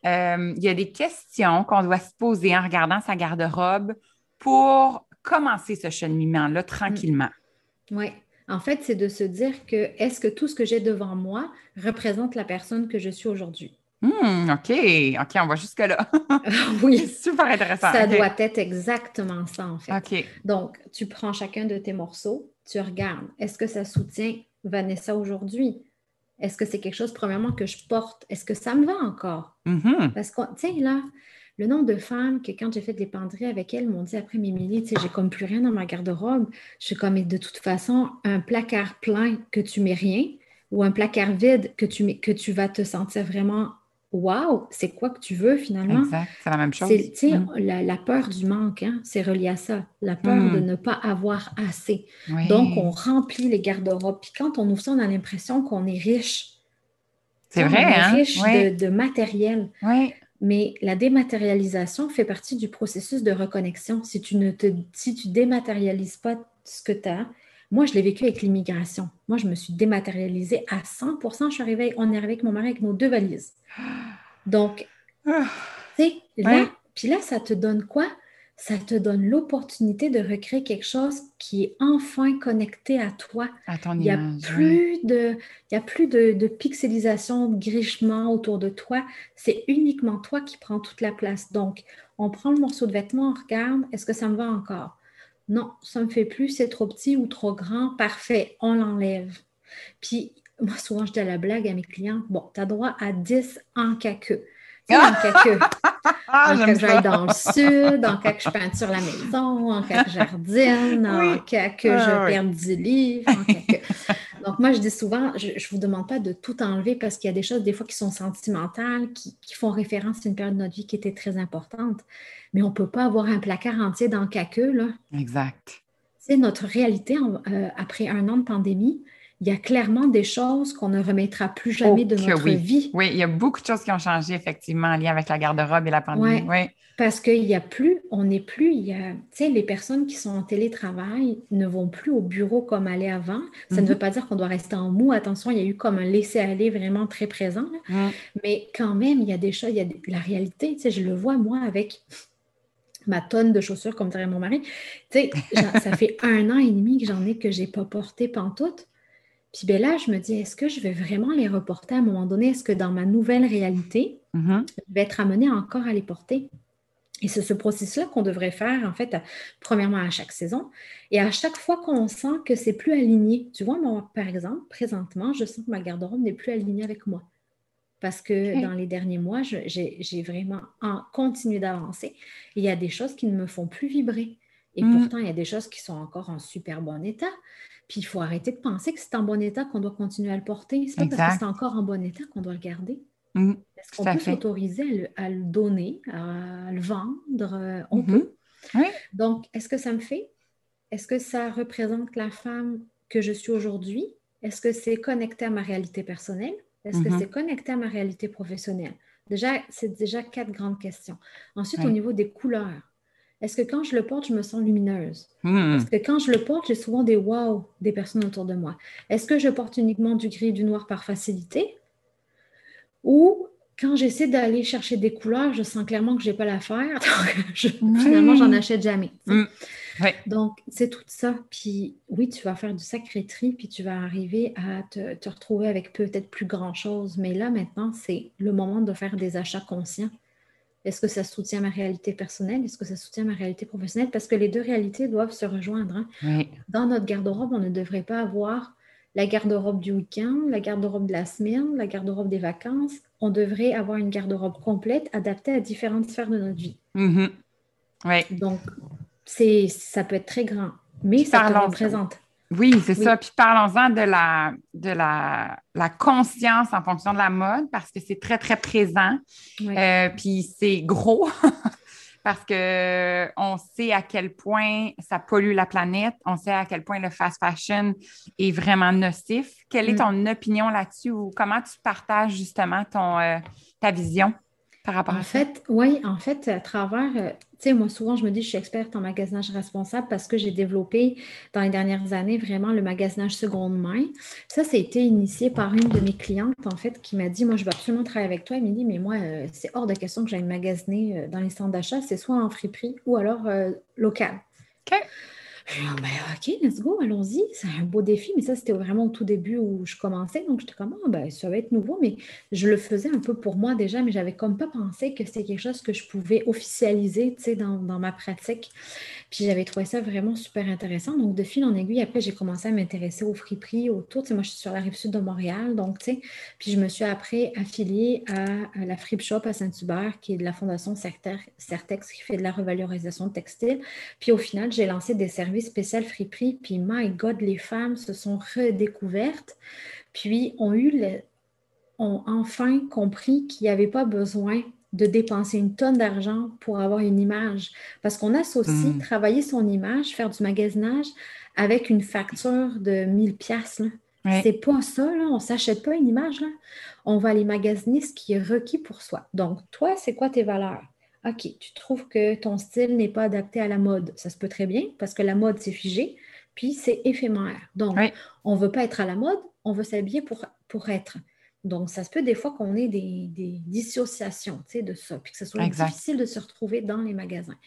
euh, il y a des questions qu'on doit se poser en regardant sa garde-robe pour commencer ce cheminement-là tranquillement? Mm. Oui. En fait, c'est de se dire que est-ce que tout ce que j'ai devant moi représente la personne que je suis aujourd'hui? Hmm, OK, OK, on va jusque-là. oui. Super intéressant. Ça doit être exactement ça, en fait. OK. Donc, tu prends chacun de tes morceaux, tu regardes, est-ce que ça soutient Vanessa aujourd'hui? Est-ce que c'est quelque chose, premièrement, que je porte? Est-ce que ça me va encore? Mm-hmm. Parce que, tu sais, là, le nombre de femmes que quand j'ai fait des penderies avec elles m'ont dit après Mimili, tu sais, j'ai comme plus rien dans ma garde-robe. Je suis comme, de toute façon, un placard plein que tu mets rien ou un placard vide que tu, mets, que tu vas te sentir vraiment Wow, c'est quoi que tu veux finalement? Exact, c'est la même chose. Mm. la, peur du manque, hein, c'est relié à ça. La peur de mm. ne pas avoir assez. Donc, on remplit les garde-robes. Puis quand on ouvre ça, on a l'impression qu'on est riche. C'est vrai, on est hein? riche de, matériel. Oui. Mais la dématérialisation fait partie du processus de reconnexion. Si tu ne te, si tu dématérialises pas ce que tu as, moi, je l'ai vécu avec l'immigration. Moi, je me suis dématérialisée à 100 Je suis arrivée, on est arrivé avec mon mari avec nos deux valises. Donc, ah. tu sais, là, puis là, ça te donne quoi? ça te donne l'opportunité de recréer quelque chose qui est enfin connecté à toi. À ton il n'y a plus, de, il y a plus de, de pixelisation, de grichement autour de toi. C'est uniquement toi qui prends toute la place. Donc, on prend le morceau de vêtement, on regarde, est-ce que ça me va encore? Non, ça ne me fait plus, c'est trop petit ou trop grand. Parfait, on l'enlève. Puis, moi, souvent, je dis à la blague à mes clients, bon, tu as droit à 10 en caqueux. en caqueux. Ah, en cas que j'aille dans le sud, en cas que je peinture la maison, en cas que je jardine, en cas que je ah, perde 10 livres, en cas que... Donc, moi, je dis souvent, je ne vous demande pas de tout enlever parce qu'il y a des choses, des fois, qui sont sentimentales, qui, font référence à une période de notre vie qui était très importante. Mais on ne peut pas avoir un placard entier dans le là. Exact. C'est notre réalité euh, après un an de pandémie il y a clairement des choses qu'on ne remettra plus jamais de notre vie. Oui, il y a beaucoup de choses qui ont changé effectivement en lien avec la garde-robe et la pandémie. Oui. Parce qu'il n'y a plus, on n'est plus, il y a, tu sais, les personnes qui sont en télétravail ne vont plus au bureau comme aller avant. Ça ne mhm. veut pas dire qu'on doit rester en mou. Attention, il y a eu comme un laisser-aller vraiment très présent. Mhm. Mais quand même, il y a des choses, il y a la réalité, tu sais, je le vois moi avec ma tonne de chaussures, comme dirait mon mari. Tu sais, ça fait un an et demi que j'en ai que je n'ai pas porté pantoute. Puis ben là, je me dis, est-ce que je vais vraiment les reporter à un moment donné? Est-ce que dans ma nouvelle réalité, mm-hmm. je vais être amenée encore à les porter? Et c'est ce processus-là qu'on devrait faire, en fait, premièrement à chaque saison. Et à chaque fois qu'on sent que c'est plus aligné. Tu vois, moi, par exemple, présentement, je sens que ma garde-robe n'est plus alignée avec moi. Parce que dans les derniers mois, j'ai vraiment continué d'avancer. Il y a des choses qui ne me font plus vibrer. Et mm. pourtant, il y a des choses qui sont encore en super bon état. Puis il faut arrêter de penser que c'est en bon état qu'on doit continuer à le porter. C'est pas parce que c'est encore en bon état qu'on doit le garder. Mmh, Est-ce qu'on peut s'autoriser à, le donner, à le vendre? Euh, on mmh. peut. Donc, est-ce que ça me fait? Est-ce que ça représente la femme que je suis aujourd'hui? Est-ce que c'est connecté à ma réalité personnelle? Est-ce que mmh. c'est connecté à ma réalité professionnelle? Déjà, c'est déjà quatre grandes questions. Ensuite, au niveau des couleurs, est-ce que quand je le porte, je me sens lumineuse? Est-ce que quand je le porte, j'ai souvent des wow des personnes autour de moi? Est-ce que je porte uniquement du gris et du noir par facilité? Ou quand j'essaie d'aller chercher des couleurs, je sens clairement que je n'ai pas l'affaire. Finalement, Finalement, j'en achète jamais. Donc, c'est tout ça. Puis oui, tu vas faire du sacré tri, puis tu vas arriver à te, te retrouver avec peut-être plus grand-chose. Mais là, maintenant, c'est le moment de faire des achats conscients. Est-ce que ça soutient ma réalité personnelle? Est-ce que ça soutient ma réalité professionnelle? Parce que les deux réalités doivent se rejoindre. Hein. Dans notre garde-robe, on ne devrait pas avoir la garde-robe du week-end, la garde-robe de la semaine, la garde-robe des vacances. On devrait avoir une garde-robe complète adaptée à différentes sphères de notre vie. Mm-hmm. Donc, ça peut être très grand, mais ça te représente. Oui, c'est ça. Puis parlons-en de, la, de la, la, conscience en fonction de la mode parce que c'est très, très présent. Euh, puis c'est gros parce qu'on sait à quel point ça pollue la planète. On sait à quel point le fast fashion est vraiment nocif. Quelle est mm. ton opinion là-dessus ou comment tu partages justement ton, euh, ta vision? par rapport en fait, Oui, en fait, à travers, euh, moi souvent je me dis je suis experte en magasinage responsable parce que j'ai développé dans les dernières années vraiment le magasinage seconde main. Ça, ça a été initié par une de mes clientes en fait qui m'a dit, moi je veux absolument travailler avec toi. Elle m'a dit, mais moi, euh, c'est hors de question que j'aille magasiner euh, dans les centres d'achat, c'est soit en friperie ou alors local. OK. Ah, ben, OK, let's go, allons-y. C'est un beau défi, mais ça, c'était vraiment au tout début où je commençais. Donc, j'étais comme, ah, ben, ça va être nouveau, mais je le faisais un peu pour moi déjà, mais j'avais comme pas pensé que c'était quelque chose que je pouvais officialiser, dans, dans ma pratique. Puis j'avais trouvé ça vraiment super intéressant. Donc, de fil en aiguille, après, j'ai commencé à m'intéresser aux friperies autour. Tu sais, moi, je suis sur la rive sud de Montréal. Donc, tu sais, puis je me suis après affiliée à, la Fripe Shop à Saint-Hubert, qui est de la Fondation Certex, qui fait de la revalorisation textile. Puis au final, j'ai lancé des services spéciaux friperie. Puis, my God, les femmes se sont redécouvertes. Puis, ont eu ont enfin compris qu'il n'y avait pas besoin de dépenser une tonne d'argent pour avoir une image. Parce qu'on associe hmm. travailler son image, faire du magasinage avec une facture de 1000 pièces. C'est pas ça, là. on ne s'achète pas une image. Là. On va aller magasiner ce qui est requis pour soi. Donc, toi, c'est quoi tes valeurs? OK, tu trouves que ton style n'est pas adapté à la mode. Ça se peut très bien parce que la mode, c'est figé, puis c'est éphémère. Donc, on ne veut pas être à la mode, on veut s'habiller pour, pour être. Donc, ça se peut des fois qu'on ait des, dissociations de ça, puis que ce soit difficile de se retrouver dans les magasins.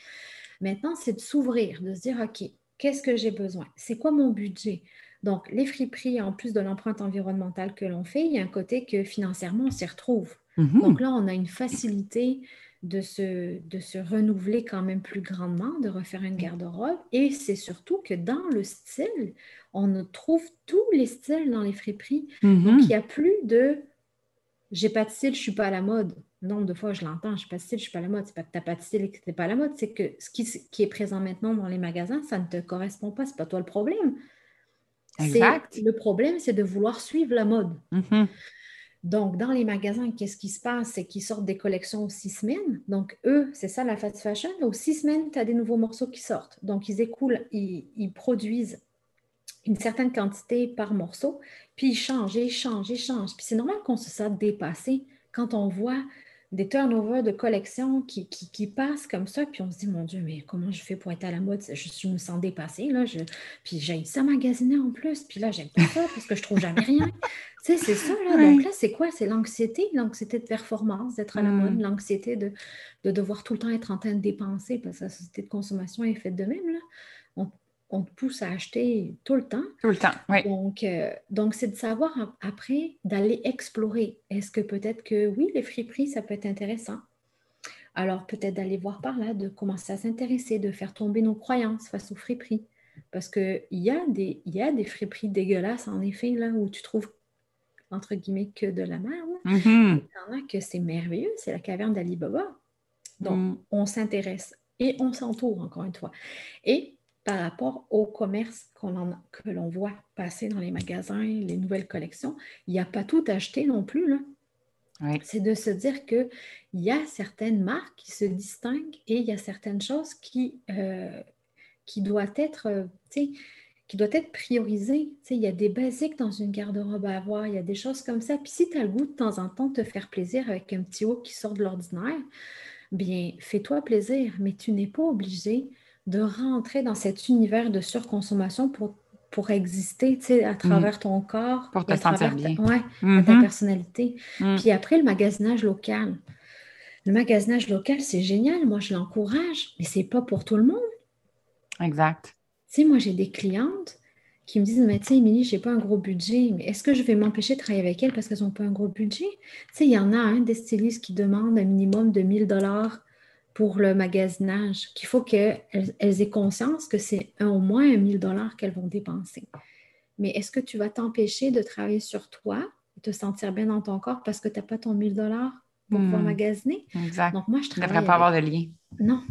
Maintenant, c'est de s'ouvrir, de se dire, OK, qu'est-ce que j'ai besoin? C'est quoi mon budget? Donc, les friperies, en plus de l'empreinte environnementale que l'on fait, il y a un côté que financièrement, on s'y retrouve. Mm-hmm. Donc là, on a une facilité de se, de se renouveler quand même plus grandement, de refaire une garde-robe. Et c'est surtout que dans le style, on trouve tous les styles dans les friperies. Mm-hmm. Donc, il n'y a plus de j'ai pas de style, je suis pas à la mode. Nombre de fois, je l'entends, je suis pas de style, je suis pas à la mode. C'est pas que tu n'as pas de style et que tu n'es pas à la mode, c'est que ce qui, qui, est présent maintenant dans les magasins, ça ne te correspond pas. C'est pas toi le problème. Exact. Le problème, c'est de vouloir suivre la mode. Mm-hmm. Donc, dans les magasins, qu'est-ce qui se passe? C'est qu'ils sortent des collections six semaines. Donc, eux, c'est ça la fast fashion. Aux six semaines, tu as des nouveaux morceaux qui sortent. Donc, ils écoulent, ils, produisent une certaine quantité par morceau, puis ils changent, ils changent, ils changent. Puis c'est normal qu'on se sente dépassé quand on voit des turnovers de collection qui, qui, passent comme ça, puis on se dit, mon Dieu, mais comment je fais pour être à la mode? Je, me sens dépassée, là. Je, puis j'ai ça magasiner en plus, puis là, j'aime pas ça parce que je trouve jamais rien. tu sais, c'est ça, là. Donc là, c'est quoi? C'est l'anxiété, l'anxiété de performance, d'être à la mode, mm. l'anxiété de, de, devoir tout le temps être en train de dépenser parce que la société de consommation est faite de même, là on te pousse à acheter tout le temps. Tout le temps, oui. Donc, euh, donc c'est de savoir après, d'aller explorer. Est-ce que peut-être que oui, les friperies, ça peut être intéressant? Alors, peut-être d'aller voir par là, de commencer à s'intéresser, de faire tomber nos croyances face aux friperies. Parce qu'il y, a des, y a des friperies dégueulasses, en effet, là, où tu trouves, entre guillemets, que de la merde. Mm-hmm. Il y en a que c'est merveilleux, c'est la caverne d'Ali Baba. Donc, mm. on s'intéresse et on s'entoure, encore une fois. Et par rapport au commerce que l'on voit passer dans les magasins, les nouvelles collections. Il n'y a pas tout acheté non plus. C'est de se dire qu'il y a certaines marques qui se distinguent et il y a certaines choses qui, euh, qui doivent être, euh, qui doivent être priorisées. il y a des basiques dans une garde-robe à avoir, il y a des choses comme ça. Puis si tu as le goût de temps en temps de te faire plaisir avec un petit haut qui sort de l'ordinaire, bien, fais-toi plaisir, mais tu n'es pas obligé de rentrer dans cet univers de surconsommation pour, pour exister à mm. travers ton corps. Pour te sentir bien. Ta, ouais, ta mm-hmm. personnalité. Mm. Puis après, le magasinage local. Le magasinage local, c'est génial. Moi, je l'encourage, mais c'est pas pour tout le monde. Exact. Tu sais, moi, j'ai des clientes qui me disent Mais tu sais, Émilie, je n'ai pas un gros budget, mais est-ce que je vais m'empêcher de travailler avec elles parce qu'elles n'ont pas un gros budget? Tu sais, il y en a un des stylistes qui demande un minimum de 1000 dollars pour le magasinage, qu'il faut qu'elles elles aient conscience que c'est au moins un 1000 dollars qu'elles vont dépenser. Mais est-ce que tu vas t'empêcher de travailler sur toi et te sentir bien dans ton corps parce que tu n'as pas ton 1000 dollars pour pouvoir hmm. magasiner? Exact. Donc, moi, je travaille. devrait pas avoir de lien. Non.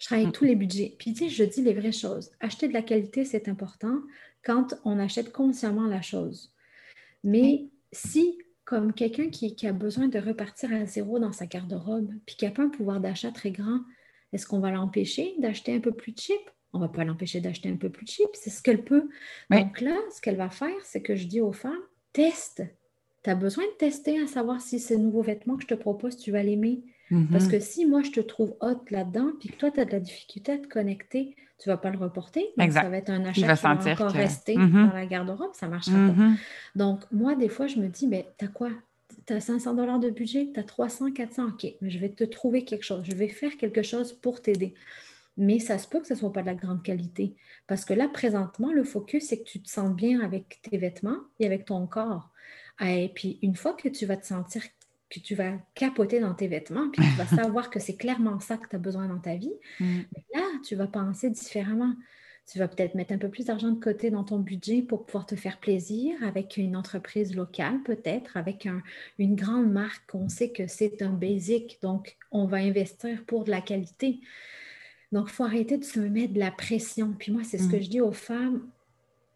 Je travaille hmm. tous les budgets. Puis, tu sais, je dis les vraies choses. Acheter de la qualité, c'est important quand on achète consciemment la chose. Mais si comme quelqu'un qui, a besoin de repartir à zéro dans sa garde-robe, puis qui n'a pas un pouvoir d'achat très grand, est-ce qu'on va l'empêcher d'acheter un peu plus cheap? On ne va pas l'empêcher d'acheter un peu plus cheap, c'est ce qu'elle peut. Donc là, ce qu'elle va faire, c'est que je dis aux femmes, teste. Tu as besoin de tester à savoir si ces nouveaux vêtements que je te propose, tu vas l'aimer. Parce que si moi, je te trouve haute là-dedans, puis que toi, tu as de la difficulté à te connecter, tu ne vas pas le reporter. ça va être un achat qui va encore rester mhm. dans la garde-robe, ça ne marchera pas. Mhm. Donc, moi, des fois, je me dis, mais tu as quoi? Tu as 500 dollars de budget, tu as 300, 400, OK, mais je vais te trouver quelque chose, je vais faire quelque chose pour t'aider. Mais ça se peut que ce ne soit pas de la grande qualité. Parce que là, présentement, le focus, c'est que tu te sens bien avec tes vêtements et avec ton corps. Et puis, une fois que tu vas te sentir que tu vas capoter dans tes vêtements, puis tu vas savoir que c'est clairement ça que tu as besoin dans ta vie, mm. là, tu vas penser différemment. Tu vas peut-être mettre un peu plus d'argent de côté dans ton budget pour pouvoir te faire plaisir avec une entreprise locale, peut-être, avec une grande marque. On sait que c'est un basic, donc on va investir pour de la qualité. Donc, il faut arrêter de se mettre de la pression. Puis moi, c'est ce que mm. je dis aux femmes.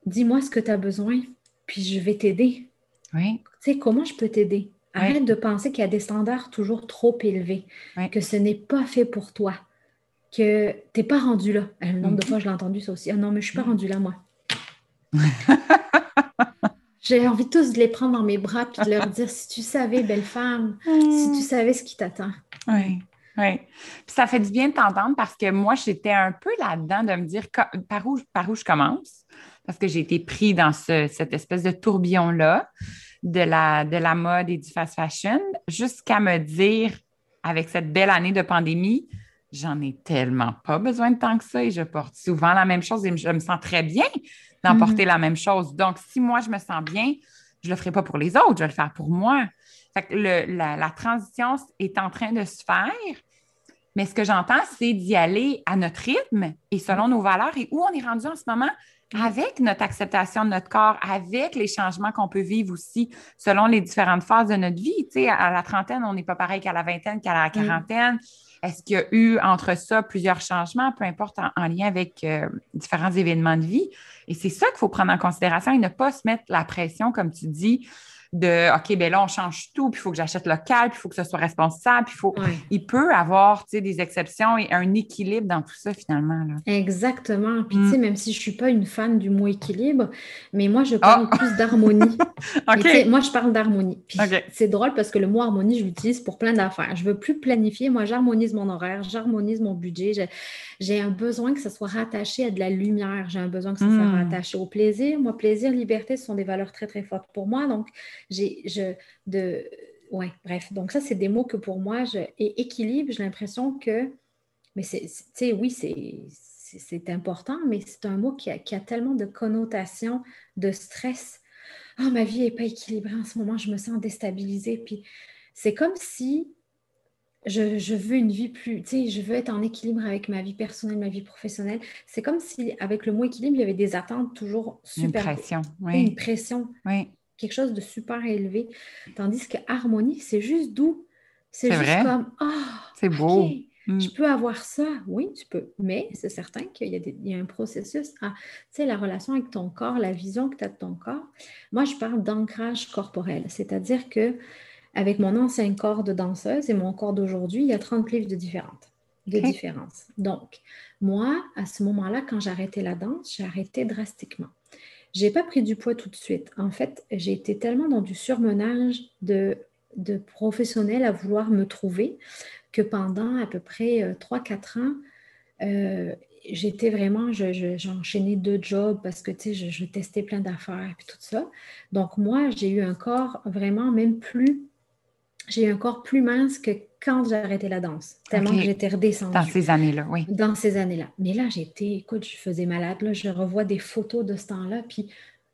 Dis-moi ce que tu as besoin, puis je vais t'aider. Oui. Tu sais, comment je peux t'aider? Arrête de penser qu'il y a des standards toujours trop élevés, que ce n'est pas fait pour toi, que tu n'es pas rendu là. Un nombre de mm-hmm. fois, je l'ai entendu ça aussi. Ah non, mais je ne suis pas mm. rendu là, moi. J'ai envie tous de les prendre dans mes bras et de leur dire si tu savais, belle femme, si tu mm. savais ce qui t'attend. Oui. Oui. Puis ça fait du bien de t'entendre parce que moi, j'étais un peu là-dedans de me dire par où, par où je commence? Parce que j'ai été pris dans cette espèce de tourbillon-là de la, de la mode et du fast fashion, jusqu'à me dire, avec cette belle année de pandémie, j'en ai tellement pas besoin de tant que ça et je porte souvent la même chose et je me sens très bien d'emporter mm-hmm. la même chose. Donc, si moi, je me sens bien, je ne le ferai pas pour les autres, je vais le faire pour moi. la, transition est en train de se faire, mais ce que j'entends, c'est d'y aller à notre rythme et selon nos valeurs et où on est rendu en ce moment avec notre acceptation de notre corps, avec les changements qu'on peut vivre aussi selon les différentes phases de notre vie. Tu sais, à la trentaine, on n'est pas pareil qu'à la vingtaine, qu'à la quarantaine. Est-ce qu'il y a eu entre ça plusieurs changements, peu importe en, lien avec euh, différents événements de vie? Et c'est ça qu'il faut prendre en considération et ne pas se mettre la pression, comme tu dis, de OK, ben là, on change tout, puis il faut que j'achète local, puis il faut que ce soit responsable, puis il faut. Il peut avoir des exceptions et un équilibre dans tout ça, finalement. Exactement. Puis, tu sais, mm. même si je ne suis pas une fan du mot équilibre, mais moi, je parle ah! plus d'harmonie. Moi, je parle d'harmonie. C'est drôle parce que le mot harmonie, je l'utilise pour plein d'affaires. Je ne veux plus planifier. Moi, j'harmonise mon horaire, j'harmonise mon budget. J'ai un besoin que ça soit rattaché à de la lumière. J'ai un besoin que ça soit mm. rattaché au plaisir. Moi, plaisir, liberté, ce sont des valeurs très, très fortes pour moi. Donc, j'ai, je, de, ouais, bref. Donc, ça, c'est des mots que pour moi, je, et équilibre, j'ai l'impression que, mais c'est, tu sais, oui, c'est, c'est important, mais c'est un mot qui a, qui a, tellement de connotations de stress. Oh, ma vie n'est pas équilibrée en ce moment, je me sens déstabilisée. Puis c'est comme si je, je, veux une vie plus, tu sais, je veux être en équilibre avec ma vie personnelle, ma vie professionnelle. C'est comme si, avec le mot équilibre, il y avait des attentes toujours super. Une pression, oui. Une pression. Oui quelque chose de super élevé. Tandis que harmonie, c'est juste doux. C'est juste comme Ah, c'est beau. Mm. Je peux avoir ça. Oui, tu peux. Mais c'est certain qu'il y, a un processus à, tu sais, la relation avec ton corps, la vision que tu as de ton corps. Moi, je parle d'ancrage corporel. C'est-à-dire que avec mon ancien corps de danseuse et mon corps d'aujourd'hui, il y a 30 livres de différentes de différence. Donc, moi, à ce moment-là, quand j'ai arrêté la danse, j'ai arrêté drastiquement. J'ai pas pris du poids tout de suite. En fait, j'ai été tellement dans du surmenage de, professionnels à vouloir me trouver que pendant à peu près 3-4 euh, ans, euh, j'étais vraiment, j'enchaînais je, deux jobs parce que, je, testais plein d'affaires et tout ça. Donc, moi, j'ai eu un corps vraiment même plus, j'ai eu un corps plus mince que quand j'ai arrêté la danse, tellement que j'étais redescendue. Dans ces années-là, oui. Dans ces années-là. Mais là, j'étais, écoute, je faisais malade. Là, je revois des photos de ce temps-là, puis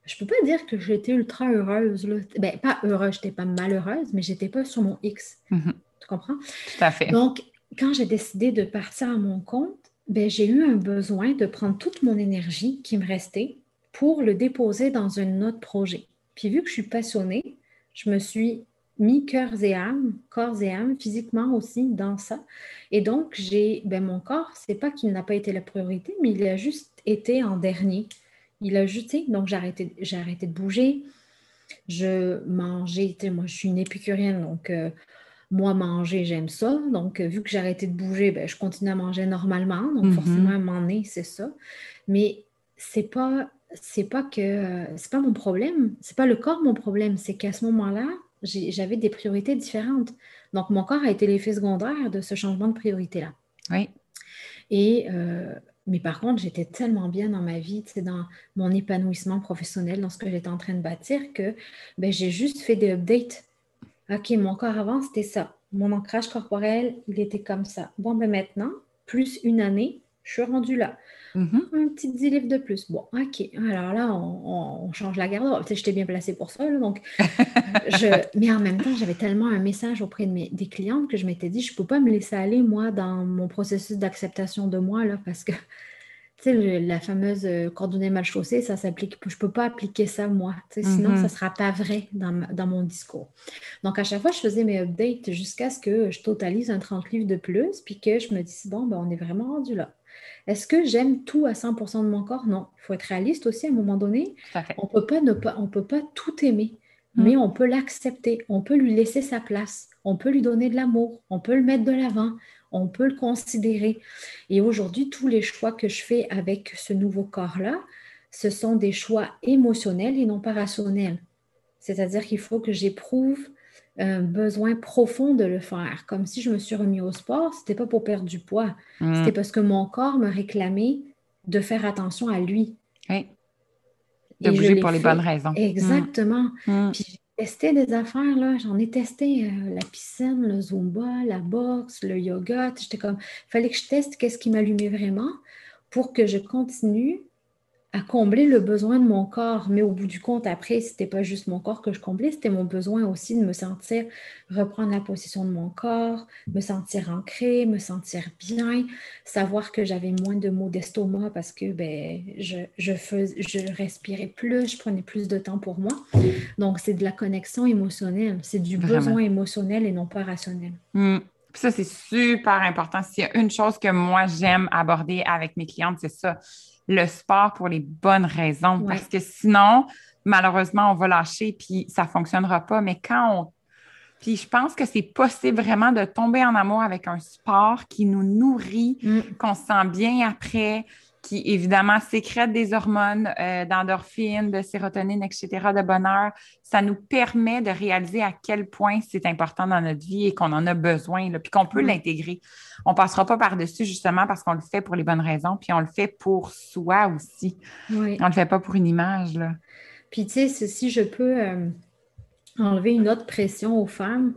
je peux pas dire que j'étais ultra heureuse. Là. Ben, pas heureuse, j'étais pas malheureuse, mais j'étais pas sur mon X. Mm-hmm. Tu comprends? Tout à fait. Donc, quand j'ai décidé de partir à mon compte, ben, j'ai eu un besoin de prendre toute mon énergie qui me restait pour le déposer dans un autre projet. Puis vu que je suis passionnée, je me suis mis cœurs et âme, corps et âme, physiquement aussi dans ça. Et donc, j'ai, ben, mon corps, c'est pas qu'il n'a pas été la priorité, mais il a juste été en dernier. Il a jeté, donc j'ai arrêté, j'ai arrêté de bouger. Je mangeais, moi je suis une épicurienne, donc euh, moi manger, j'aime ça. Donc, euh, vu que j'ai arrêté de bouger, ben, je continue à manger normalement. Donc, mm-hmm. forcément, à un moment donné, c'est ça. Mais c'est pas c'est pas que euh, c'est pas mon problème, c'est pas le corps mon problème, c'est qu'à ce moment-là, j'avais des priorités différentes. Donc, mon corps a été l'effet secondaire de ce changement de priorité-là. Oui. Et, euh, mais par contre, j'étais tellement bien dans ma vie, dans mon épanouissement professionnel, dans ce que j'étais en train de bâtir, que ben, j'ai juste fait des updates. OK, mon corps avant, c'était ça. Mon ancrage corporel, il était comme ça. Bon, ben maintenant, plus une année, je suis rendue là. Mm-hmm. Un petit 10 livres de plus. Bon, OK. Alors là, on, change la garde-robe. J'étais bien placée pour ça. donc, je... Mais en même temps, j'avais tellement un message auprès de mes, des clientes que je m'étais dit, je ne peux pas me laisser aller, moi, dans mon processus d'acceptation de moi, là, parce que, tu sais, la fameuse euh, coordonnée mal chaussée, ça s'applique. Je ne peux pas appliquer ça, moi. Sinon, ça ne sera pas vrai dans, dans, mon discours. Donc, à chaque fois, je faisais mes updates jusqu'à ce que je totalise un 30 livres de plus, puis que je me dise, bon, ben, on est vraiment rendu là. Est-ce que j'aime tout à 100% de mon corps? Non. Il faut être réaliste aussi à un moment donné. On peut pas ne pas, on peut pas tout aimer, mm. mais on peut l'accepter. On peut lui laisser sa place. On peut lui donner de l'amour. On peut le mettre de l'avant. On peut le considérer. Et aujourd'hui, tous les choix que je fais avec ce nouveau corps-là, ce sont des choix émotionnels et non pas rationnels. C'est-à-dire qu'il faut que j'éprouve un besoin profond de le faire. Comme si je me suis remis au sport, c'était pas pour perdre du poids, mm. c'était parce que mon corps me réclamait de faire attention à lui. Oui. De bouger pour les bonnes raisons. Exactement. Mm. Puis testé des affaires, là. J'en ai testé euh, la piscine, le Zumba, la boxe, le yoga. J'étais comme, il fallait que je teste qu'est-ce qui m'allumait vraiment pour que je continue à combler le besoin de mon corps. Mais au bout du compte, après, c'était pas juste mon corps que je comblais, c'était mon besoin aussi de me sentir reprendre la position de mon corps, me sentir ancré, me sentir bien, savoir que j'avais moins de maux d'estomac parce que ben, je, je, je respirais plus, je prenais plus de temps pour moi. Donc, c'est de la connexion émotionnelle, c'est du besoin émotionnel et non pas rationnel. Mmh. ça, c'est super important. S'il y a une chose que moi, j'aime aborder avec mes clientes, c'est ça le sport pour les bonnes raisons. Parce que sinon, malheureusement, on va lâcher puis ça ne fonctionnera pas. Mais quand on. Puis je pense que c'est possible vraiment de tomber en amour avec un sport qui nous nourrit, mm. qu'on se sent bien après, qui évidemment sécrète des hormones euh, d'endorphine, de sérotonine, etc., de bonheur, ça nous permet de réaliser à quel point c'est important dans notre vie et qu'on en a besoin, puis qu'on peut l'intégrer. On ne passera pas par-dessus justement parce qu'on le fait pour les bonnes raisons, puis on le fait pour soi aussi. On ne le fait pas pour une image. Là. Puis tu sais, si je peux euh, enlever une autre pression aux femmes,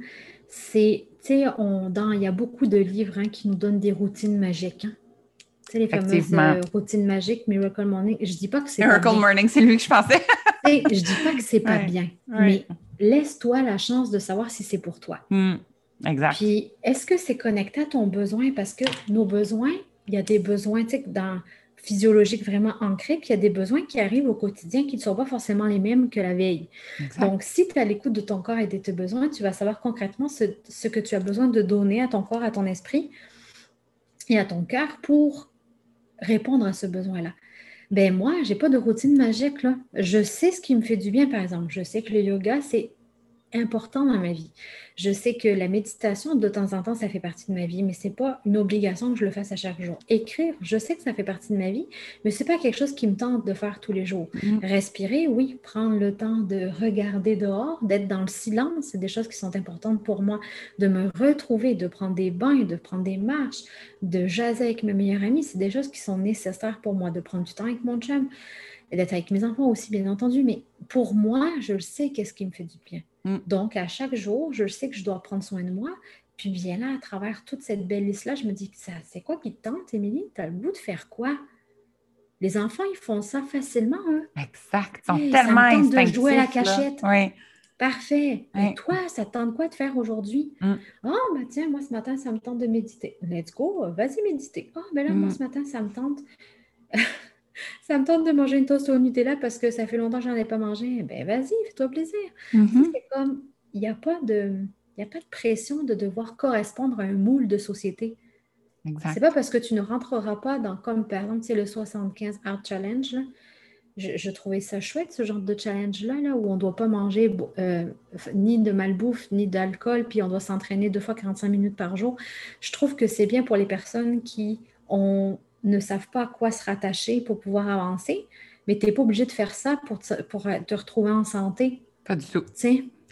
c'est, tu sais, il y a beaucoup de livres hein, qui nous donnent des routines magiques. Hein les fameuses euh, routines magiques, Miracle Morning. Je dis pas que c'est Miracle Morning, c'est lui que je pensais. je dis pas que c'est pas bien, mais laisse-toi la chance de savoir si c'est pour toi. Hmm, exact. Puis, est-ce que c'est connecté à ton besoin? Parce que nos besoins, il y a des besoins, tu sais, dans physiologiques vraiment ancrés, puis il y a des besoins qui arrivent au quotidien qui ne sont pas forcément les mêmes que la veille. Donc, si tu es à l'écoute de ton corps et de tes besoins, tu vas savoir concrètement ce, ce que tu as besoin de donner à ton corps, à ton esprit et à ton cœur pour répondre à ce besoin-là. Ben moi, j'ai pas de routine magique. Je sais ce qui me fait du bien, par exemple. Je sais que le yoga, c'est important dans ma vie. Je sais que la méditation, de temps en temps, ça fait partie de ma vie, mais ce n'est pas une obligation que je le fasse à chaque jour. Écrire, je sais que ça fait partie de ma vie, mais ce n'est pas quelque chose qui me tente de faire tous les jours. Mm. Respirer, oui, prendre le temps de regarder dehors, d'être dans le silence, c'est des choses qui sont importantes pour moi, de me retrouver, de prendre des bains, de prendre des marches, de jaser avec mes meilleurs amis, c'est des choses qui sont nécessaires pour moi, de prendre du temps avec mon chum et d'être avec mes enfants aussi, bien entendu, mais pour moi, je le sais qu'est-ce qui me fait du bien. Mm. Donc, à chaque jour, je sais que je dois prendre soin de moi. Puis bien là, à travers toute cette belle liste-là, je me dis, c'est quoi qui te tente, Émilie? Tu as le goût de faire quoi? Les enfants, ils font ça facilement, eux. Exact. Ils sont tellement ça de jouer à la cachette. Oui. Parfait. Et toi, ça te tente quoi de faire aujourd'hui? Mm. Oh, ben tiens, moi, ce matin, ça me tente de méditer. Let's go, vas-y méditer. Oh, ben là, moi, mm. ce matin, ça me tente. ça me tente de manger une toast au Nutella parce que ça fait longtemps que j'en ai pas mangé. Ben vas-y, fais-toi plaisir. Mm-hmm. C'est comme, il n'y a, pas de, a pas de pression de devoir correspondre à un moule de société. C'est pas parce que tu ne rentreras pas dans, comme par exemple, c'est le 75 Art Challenge. Je, trouvais ça chouette, ce genre de challenge-là, là, où on ne doit pas manger euh, ni de malbouffe, ni d'alcool, puis on doit s'entraîner deux fois 45 minutes par jour. Je trouve que c'est bien pour les personnes qui ont ne savent pas à quoi se rattacher pour pouvoir avancer, mais tu n'es pas obligé de faire ça pour te, pour te retrouver en santé. Pas du tout.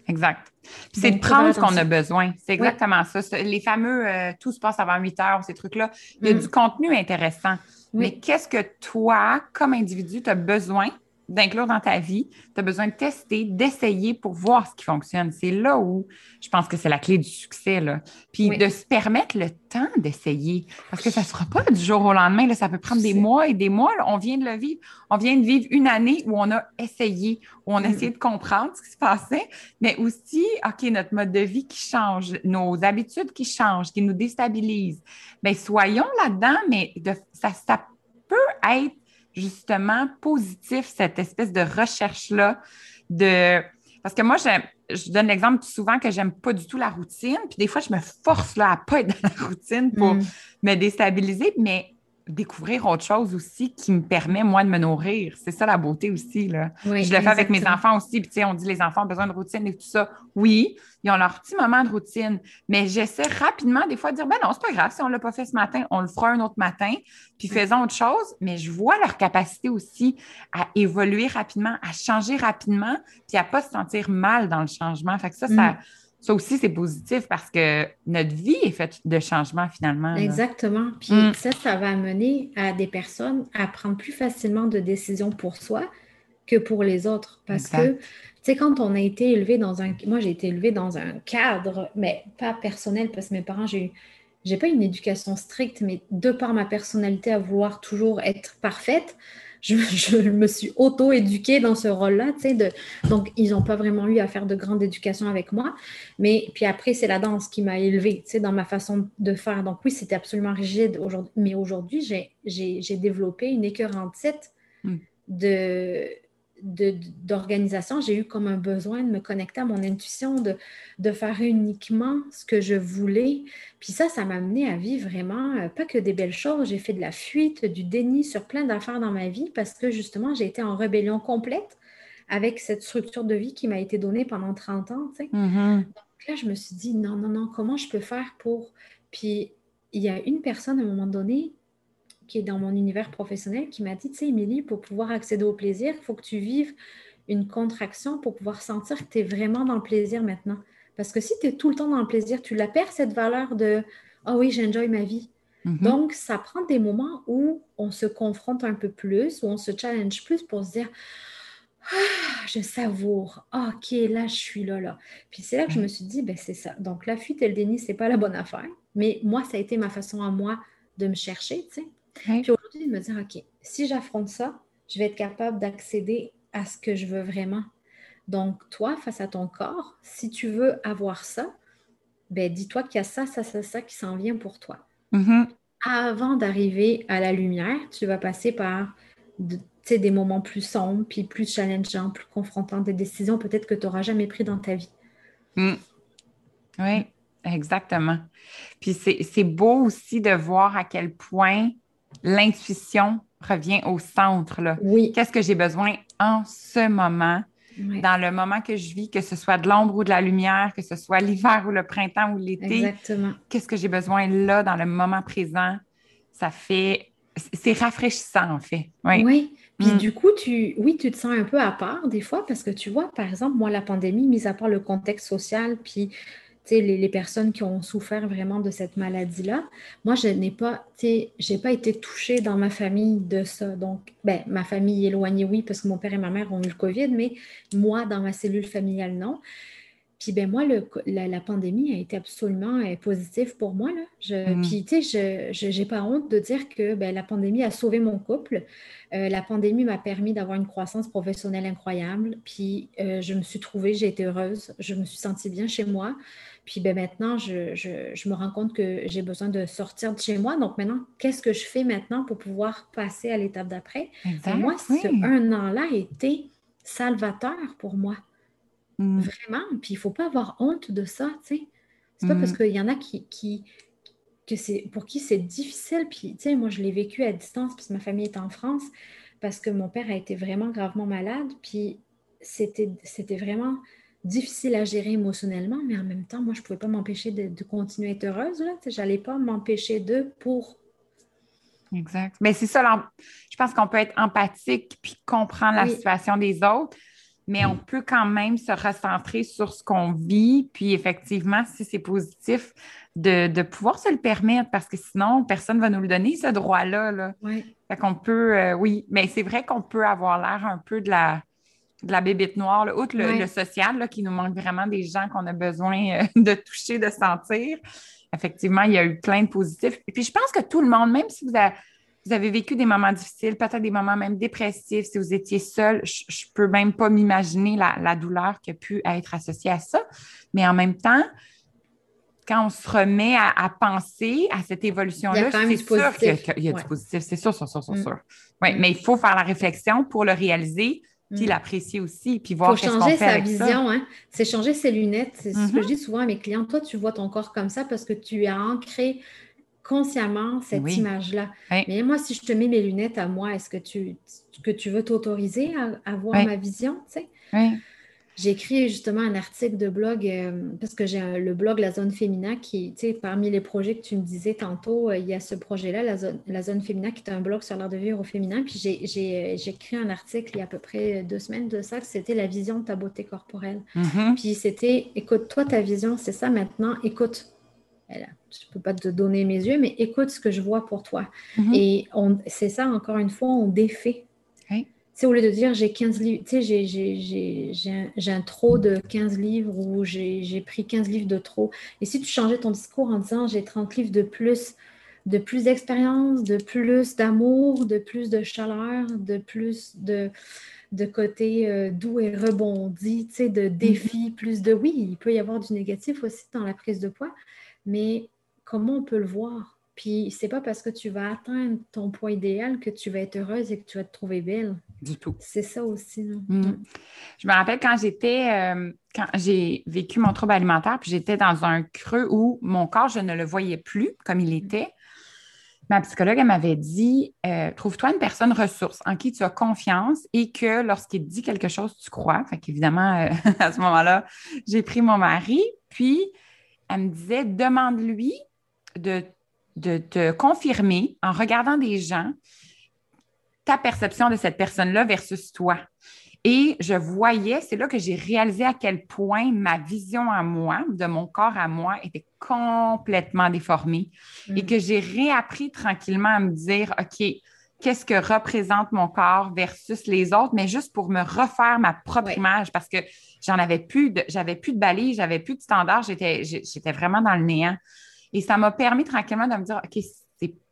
Exact. c'est de prendre ce qu'on a besoin. C'est exactement ça. Les fameux euh, tout se passe avant 8 heures, ces trucs-là. Il y a mm. du contenu intéressant. Mais qu'est-ce que toi, comme individu, tu as besoin d'inclure dans ta vie, tu as besoin de tester, d'essayer pour voir ce qui fonctionne. C'est là où je pense que c'est la clé du succès. Là. Puis de se permettre le temps d'essayer. Parce que ça ne se fera pas du jour au lendemain. Là, ça peut prendre des mois et des mois. On vient de le vivre. On vient de vivre une année où on a essayé, où on a mm. essayé de comprendre ce qui se passait, mais aussi, OK, notre mode de vie qui change, nos habitudes qui changent, qui nous déstabilisent. Bien, soyons là-dedans, mais de, ça, ça peut être justement positif, cette espèce de recherche-là de. Parce que moi, je donne l'exemple souvent que j'aime pas du tout la routine. Puis des fois, je me force là, à pas être dans la routine pour mm. me déstabiliser. Mais découvrir autre chose aussi qui me permet, moi, de me nourrir. C'est ça la beauté aussi. Là. je le fais avec mes enfants aussi. Puis, tu sais, on dit les enfants ont besoin de routine et tout ça. Oui, ils ont leur petit moment de routine. Mais j'essaie rapidement, des fois, de dire ben non, c'est pas grave. Si on ne l'a pas fait ce matin, on le fera un autre matin. Puis, faisons autre chose. Mais je vois leur capacité aussi à évoluer rapidement, à changer rapidement, puis à ne pas se sentir mal dans le changement. Fait que ça, ça mm. Ça aussi, c'est positif parce que notre vie est faite de changements finalement. Exactement. Puis mm. ça, ça va amener à des personnes à prendre plus facilement de décisions pour soi, que pour les autres. Parce que, tu sais, quand on a été élevé dans un... Moi, j'ai été élevée dans un cadre, mais pas personnel, parce que mes parents, j'ai eu... J'ai pas une éducation stricte, mais de par ma personnalité à vouloir toujours être parfaite, je, me suis auto-éduquée dans ce rôle-là, tu sais, donc ils n'ont pas vraiment eu à faire de grande éducation avec moi, mais puis après, c'est la danse qui m'a élevée, tu sais, dans ma façon de faire. Donc oui, c'était absolument rigide aujourd'hui, mais aujourd'hui, j'ai développé une écœurantite hmm. de d'organisation, j'ai eu comme un besoin de me connecter à mon intuition, de, de faire uniquement ce que je voulais. Puis ça, ça m'a amené à vivre vraiment, euh, pas que des belles choses, j'ai fait de la fuite, du déni sur plein d'affaires dans ma vie parce que justement, j'ai été en rébellion complète avec cette structure de vie qui m'a été donnée pendant 30 ans. Mm-hmm. Donc là, je me suis dit, non, non, non, comment je peux faire pour... Puis il y a une personne à un moment donné qui est dans mon univers professionnel, qui m'a dit, tu sais, Émilie, pour pouvoir accéder au plaisir, il faut que tu vives une contraction pour pouvoir sentir que tu es vraiment dans le plaisir maintenant. Parce que si tu es tout le temps dans le plaisir, tu la perds cette valeur de Ah oh oui, j'enjoy ma vie. Mhm. Donc, ça prend des moments où on se confronte un peu plus, où on se challenge plus pour se dire ah, je savoure. Ok, là, je suis là, là. Puis c'est là que je me suis dit, ben, c'est ça. Donc, la fuite et le déni, c'est pas la bonne affaire. Mais moi, ça a été ma façon à moi de me chercher, tu sais. Puis aujourd'hui, de me dire, OK, si j'affronte ça, je vais être capable d'accéder à ce que je veux vraiment. Donc, toi, face à ton corps, si tu veux avoir ça, ben, dis-toi qu'il y a ça, ça, ça, ça qui s'en vient pour toi. Mm-hmm. Avant d'arriver à la lumière, tu vas passer par des moments plus sombres, puis plus challengeants, plus confrontants, des décisions peut-être que tu n'auras jamais prises dans ta vie. Mm. Oui, exactement. Puis c'est beau aussi de voir à quel point l'intuition revient au centre. Là. Oui. Qu'est-ce que j'ai besoin en ce moment, dans le moment que je vis, que ce soit de l'ombre ou de la lumière, que ce soit l'hiver ou le printemps ou l'été? Exactement. Qu'est-ce que j'ai besoin là, dans le moment présent? Ça fait. C'est rafraîchissant, en fait. Oui. oui. Puis mm. du coup, tu, oui, tu te sens un peu à part des fois parce que tu vois, par exemple, moi, la pandémie, mis à part le contexte social, puis les, personnes qui ont souffert vraiment de cette maladie-là. Moi, je n'ai pas, j'ai pas été touchée dans ma famille de ça. Donc, ben, ma famille éloignée, oui, parce que mon père et ma mère ont eu le COVID, mais moi, dans ma cellule familiale, non. Puis ben moi, le, la, pandémie a été absolument euh, positive pour moi. Là. Je, mm. Puis tu sais, je n'ai pas honte de dire que ben, la pandémie a sauvé mon couple. Euh, la pandémie m'a permis d'avoir une croissance professionnelle incroyable. Puis euh, je me suis trouvée, j'ai été heureuse, je me suis sentie bien chez moi. Puis ben, maintenant, je, me rends compte que j'ai besoin de sortir de chez moi. Donc maintenant, qu'est-ce que je fais maintenant pour pouvoir passer à l'étape d'après? Moi, ce un an-là a été salvateur pour moi. Mm. Vraiment. Puis il ne faut pas avoir honte de ça, tu sais. C'est pas parce mm. qu'il y en a qui, qui que c'est pour qui c'est difficile. Puis, tu sais, moi, je l'ai vécu à distance, puisque ma famille est en France, parce que mon père a été vraiment gravement malade. Puis, c'était vraiment difficile à gérer émotionnellement, mais en même temps, moi, je ne pouvais pas m'empêcher de, continuer à être heureuse. Je n'allais pas m'empêcher de pour. Exact. Mais c'est ça, je pense qu'on peut être empathique puis comprendre la situation des autres, mais on peut quand même se recentrer sur ce qu'on vit, puis effectivement, si c'est positif, de, pouvoir se le permettre, parce que sinon, personne ne va nous le donner, ce droit-là. Là. Oui. Fait qu'on peut, euh, oui, mais c'est vrai qu'on peut avoir l'air un peu de la de la bébite noire, outre le, social, là, qui nous manque vraiment des gens qu'on a besoin euh, de toucher, de sentir. Effectivement, il y a eu plein de positifs. Et puis, je pense que tout le monde, même si vous avez, vécu des moments difficiles, peut-être des moments même dépressifs, si vous étiez seul, je ne peux même pas m'imaginer la, douleur qui a pu être associée à ça. Mais en même temps, quand on se remet à, penser à cette évolution-là, c'est sûr qu'il y a, du positif. C'est sûr, sûr, sûr, sûr, mm. Oui, mm. mais il faut faire la réflexion pour le réaliser puis mm. l'apprécier aussi, puis voir qu'est-ce qu'on fait sa vision, hein? c'est changer ses lunettes. C'est ce que je mm-hmm. dis souvent à mes clients. Toi, tu vois ton corps comme ça parce que tu as ancré consciemment cette image-là. Mais moi, si je te mets mes lunettes à moi, est-ce que tu, que tu veux t'autoriser à, voir ma vision? Tu sais? J'ai écrit justement un article de blog euh, parce que j'ai le blog La Zone Féminin qui, tu sais, parmi les projets que tu me disais tantôt, euh, il y a ce projet-là, la zone, la zone Féminin, qui est un blog sur l'art de vivre au féminin. Puis j'ai écrit un article il y a à peu près deux semaines de ça, c'était la vision de ta beauté corporelle. Mm-hmm. Puis c'était, écoute, toi, ta vision, c'est ça maintenant, écoute. Je ne peux pas te donner mes yeux, mais écoute ce que je vois pour toi. Mm-hmm. Et c'est ça, encore une fois, on défait sais, au lieu de dire j'ai 15 livres, tu sais, j'ai un, trop de 15 livres ou j'ai pris 15 livres de trop. Et si tu changeais ton discours en disant j'ai 30 livres de plus, de plus d'expérience, de plus d'amour, de plus de chaleur, de plus de, de côté euh, doux et rebondi, tu sais, de défis, mm-hmm. plus de oui, il peut y avoir du négatif aussi dans la prise de poids, mais comment on peut le voir? Puis c'est pas parce que tu vas atteindre ton poids idéal que tu vas être heureuse et que tu vas te trouver belle. Du tout. C'est ça aussi. Mm. Je me rappelle quand j'étais, euh, quand j'ai vécu mon trouble alimentaire, puis j'étais dans un creux où mon corps, je ne le voyais plus comme il était. Ma psychologue, elle m'avait dit euh, Trouve-toi une personne ressource en qui tu as confiance et que lorsqu'il dit quelque chose, tu crois. Fait qu'évidemment, euh, à ce moment-là, j'ai pris mon mari, puis elle me disait Demande-lui de de te confirmer en regardant des gens ta perception de cette personne-là versus toi. Et je voyais, c'est là que j'ai réalisé à quel point ma vision à moi, de mon corps à moi, était complètement déformée et mm. que j'ai réappris tranquillement à me dire, OK, qu'est-ce que représente mon corps versus les autres, mais juste pour me refaire ma propre image parce que j'en avais plus, de, j'avais plus de j'avais plus de standard, j'étais, j'étais vraiment dans le néant. Et ça m'a permis tranquillement de me dire, OK,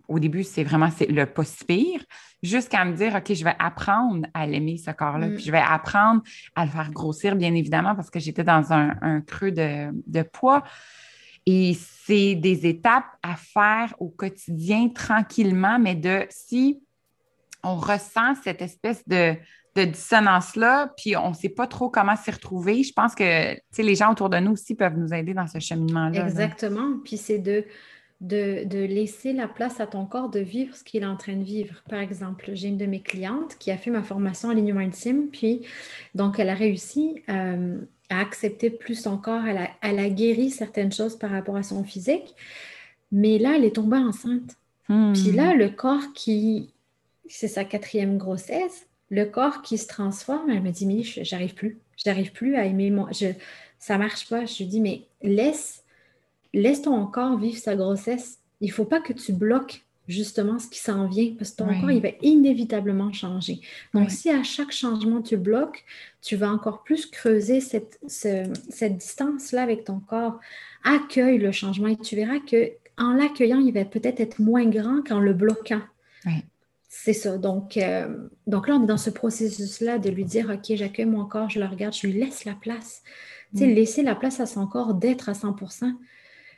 au début, c'est vraiment le pas si pire, jusqu'à me dire, OK, je vais apprendre à l'aimer, ce corps-là. Mm. Puis je vais apprendre à le faire grossir, bien évidemment, parce que j'étais dans un, creux de, poids. Et c'est des étapes à faire au quotidien tranquillement, mais de si on ressent cette espèce de, de dissonance-là, puis on ne sait pas trop comment s'y retrouver. Je pense que les gens autour de nous aussi peuvent nous aider dans ce cheminement-là. Exactement. Puis c'est de, de, de, laisser la place à ton corps de vivre ce qu'il est en train de vivre. Par exemple, j'ai une de mes clientes qui a fait ma formation en alignement intime, puis donc elle a réussi euh, à accepter plus son corps, elle a, elle a, guéri certaines choses par rapport à son physique, mais là, elle est tombée enceinte. Hmm. Puis là, le corps qui, c'est sa quatrième grossesse, le corps qui se transforme, elle me dit, mais j'arrive plus, j'arrive plus à aimer mon... Je, ça marche pas. Je lui dis, mais laisse, laisse ton corps vivre sa grossesse. Il faut pas que tu bloques justement ce qui s'en vient parce que ton corps, il va inévitablement changer. Donc, si à chaque changement tu bloques, tu vas encore plus creuser cette, cette distance-là avec ton corps. Accueille le changement et tu verras que en l'accueillant, il va peut-être être moins grand qu'en le bloquant. C'est ça. Donc, euh, donc là, on est dans ce processus-là de lui dire, OK, j'accueille mon corps, je le regarde, je lui laisse la place. Tu sais, mm. laisser la place à son corps d'être à 100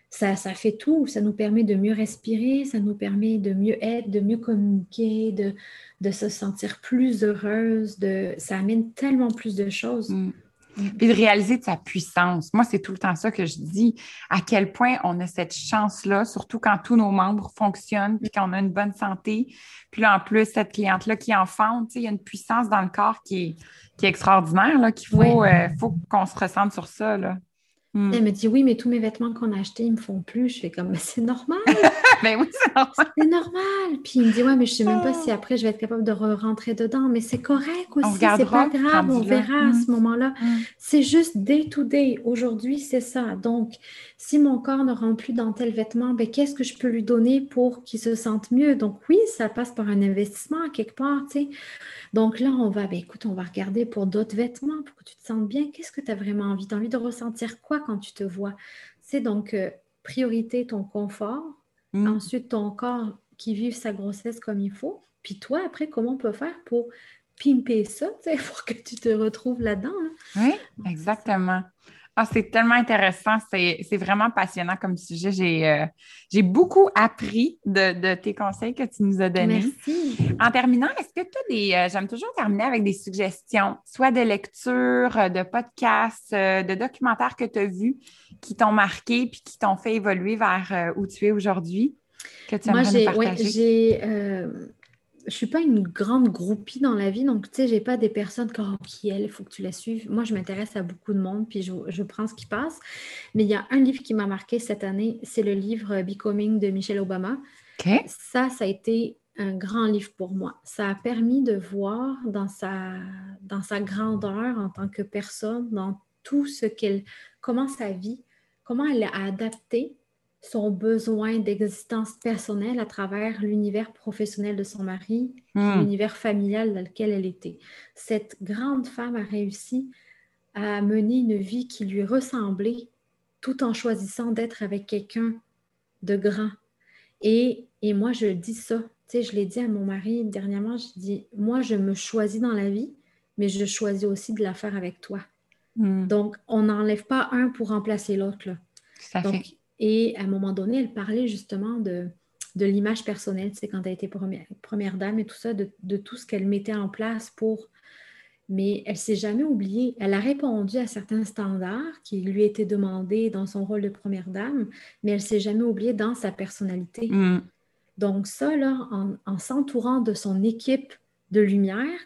ça, ça fait tout. Ça nous permet de mieux respirer, ça nous permet de mieux être, de mieux communiquer, de, de se sentir plus heureuse. De, ça amène tellement plus de choses. Mm. Puis de réaliser de sa puissance. Moi, c'est tout le temps ça que je dis, à quel point on a cette chance-là, surtout quand tous nos membres fonctionnent, puis qu'on a une bonne santé. Puis là, en plus, cette cliente-là qui enfante, il y a une puissance dans le corps qui est, qui est extraordinaire, qu'il faut, euh, faut qu'on se ressente sur ça. Là. Hmm. Elle me dit oui, mais tous mes vêtements qu'on a achetés, ils me font plus. Je fais comme, mais c'est normal. Ben oui, c'est normal. C'est normal. Puis il me dit ouais, mais je sais même pas si ah. après je vais être capable de rentrer dedans. Mais c'est correct aussi. C'est pas grave. On verra à ce hmm. moment-là. Hmm. C'est juste day to day. Aujourd'hui, c'est ça. Donc, si mon corps ne rentre plus dans tel vêtement, ben qu'est-ce que je peux lui donner pour qu'il se sente mieux? Donc oui, ça passe par un investissement quelque part, tu sais. Donc là, on va, ben, écoute, on va regarder pour d'autres vêtements pour que tu te sentes bien. Qu'est-ce que tu as vraiment envie? Tu as envie de ressentir quoi quand tu te vois? C'est donc euh, priorité ton confort, mm. ensuite ton corps qui vive sa grossesse comme il faut. Puis toi, après, comment on peut faire pour pimper ça, pour que tu te retrouves là-dedans? Oui, exactement. Ah, c'est tellement intéressant. C'est vraiment passionnant comme sujet. J'ai euh, beaucoup appris de, tes conseils que tu nous as donnés. Merci. En terminant, est-ce que tu as des. Euh, j'aime toujours terminer avec des suggestions, soit de lecture, euh, de podcasts, de documentaires que tu as vus qui t'ont marqué puis qui t'ont fait évoluer vers où tu es aujourd'hui? Que tu Moi, j'ai je suis pas une grande groupie dans la vie, donc tu sais, j'ai pas des personnes comme oh, qui elle, il faut que tu la suives. Moi, je m'intéresse à beaucoup de monde, puis je, prends ce qui passe. Mais il y a un livre qui m'a marqué cette année, c'est le livre Becoming de Michelle Obama. Ça, ça a été un grand livre pour moi. Ça a permis de voir dans sa, dans sa grandeur en tant que personne, dans tout ce qu'elle, comment sa vie, comment elle a adapté son besoin d'existence personnelle à travers l'univers professionnel de son mari, hmm. l'univers familial dans lequel elle était. Cette grande femme a réussi à mener une vie qui lui ressemblait tout en choisissant d'être avec quelqu'un de grand. Et, et, moi, je dis ça. Tu sais, je l'ai dit à mon mari dernièrement, je dis, moi, je me choisis dans la vie, mais je choisis aussi de la faire avec toi. Hmm. Donc, on n'enlève pas un pour remplacer l'autre. Donc, et à un moment donné, elle parlait justement de, de l'image personnelle, c'est quand elle était première, première, dame et tout ça, de, de tout ce qu'elle mettait en place pour... Mais elle s'est jamais oubliée. Elle a répondu à certains standards qui lui étaient demandés dans son rôle de première dame, mais elle s'est jamais oubliée dans sa personnalité. Mm. Donc ça, là, en, en s'entourant de son équipe de lumière,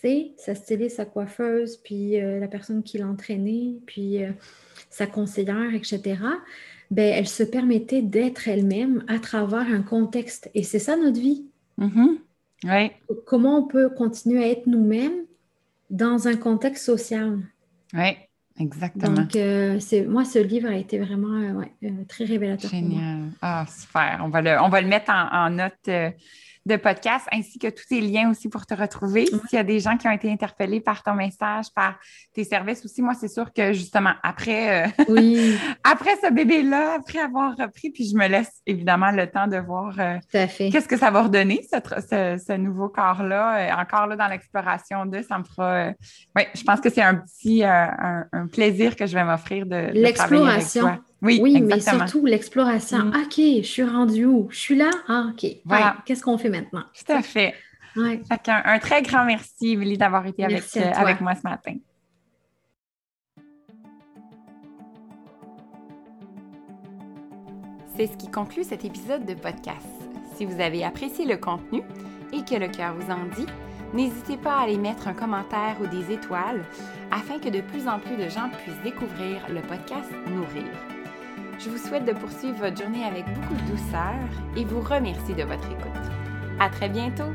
c'est sa styliste, sa coiffeuse, puis euh, la personne qui l'entraînait, puis euh, sa conseillère, etc., ben, elle se permettait d'être elle-même à travers un contexte. Et c'est ça notre vie. Mm-hmm. Comment on peut continuer à être nous-mêmes dans un contexte social? Oui, exactement. Donc, euh, moi, ce livre a été vraiment très révélateur. Génial. Ah, super. On va le, on va le mettre en, en note de podcast, ainsi que tous tes liens aussi pour te retrouver. S'il y a des gens qui ont été interpellés par ton message, par tes services aussi, moi, c'est sûr que justement, après, euh, oui. après ce bébé-là, après avoir repris, puis je me laisse évidemment le temps de voir euh, qu'est-ce que ça va redonner, ce, nouveau corps-là. Euh, encore là, dans l'exploration de, ça me fera. oui, je pense que c'est un petit un, plaisir que je vais m'offrir de, de L'exploration. Oui, mais surtout l'exploration. Mm. OK, je suis rendue où? Je suis là? Ah, OK. Voilà. Qu'est-ce qu'on fait maintenant? Tout à fait. Ouais. un, très grand merci, Émilie, d'avoir été avec, euh, avec moi ce matin. C'est ce qui conclut cet épisode de podcast. Si vous avez apprécié le contenu et que le cœur vous en dit, n'hésitez pas à aller mettre un commentaire ou des étoiles afin que de plus en plus de gens puissent découvrir le podcast Nourrir. Je vous souhaite de poursuivre votre journée avec beaucoup de douceur et vous remercie de votre écoute. À très bientôt!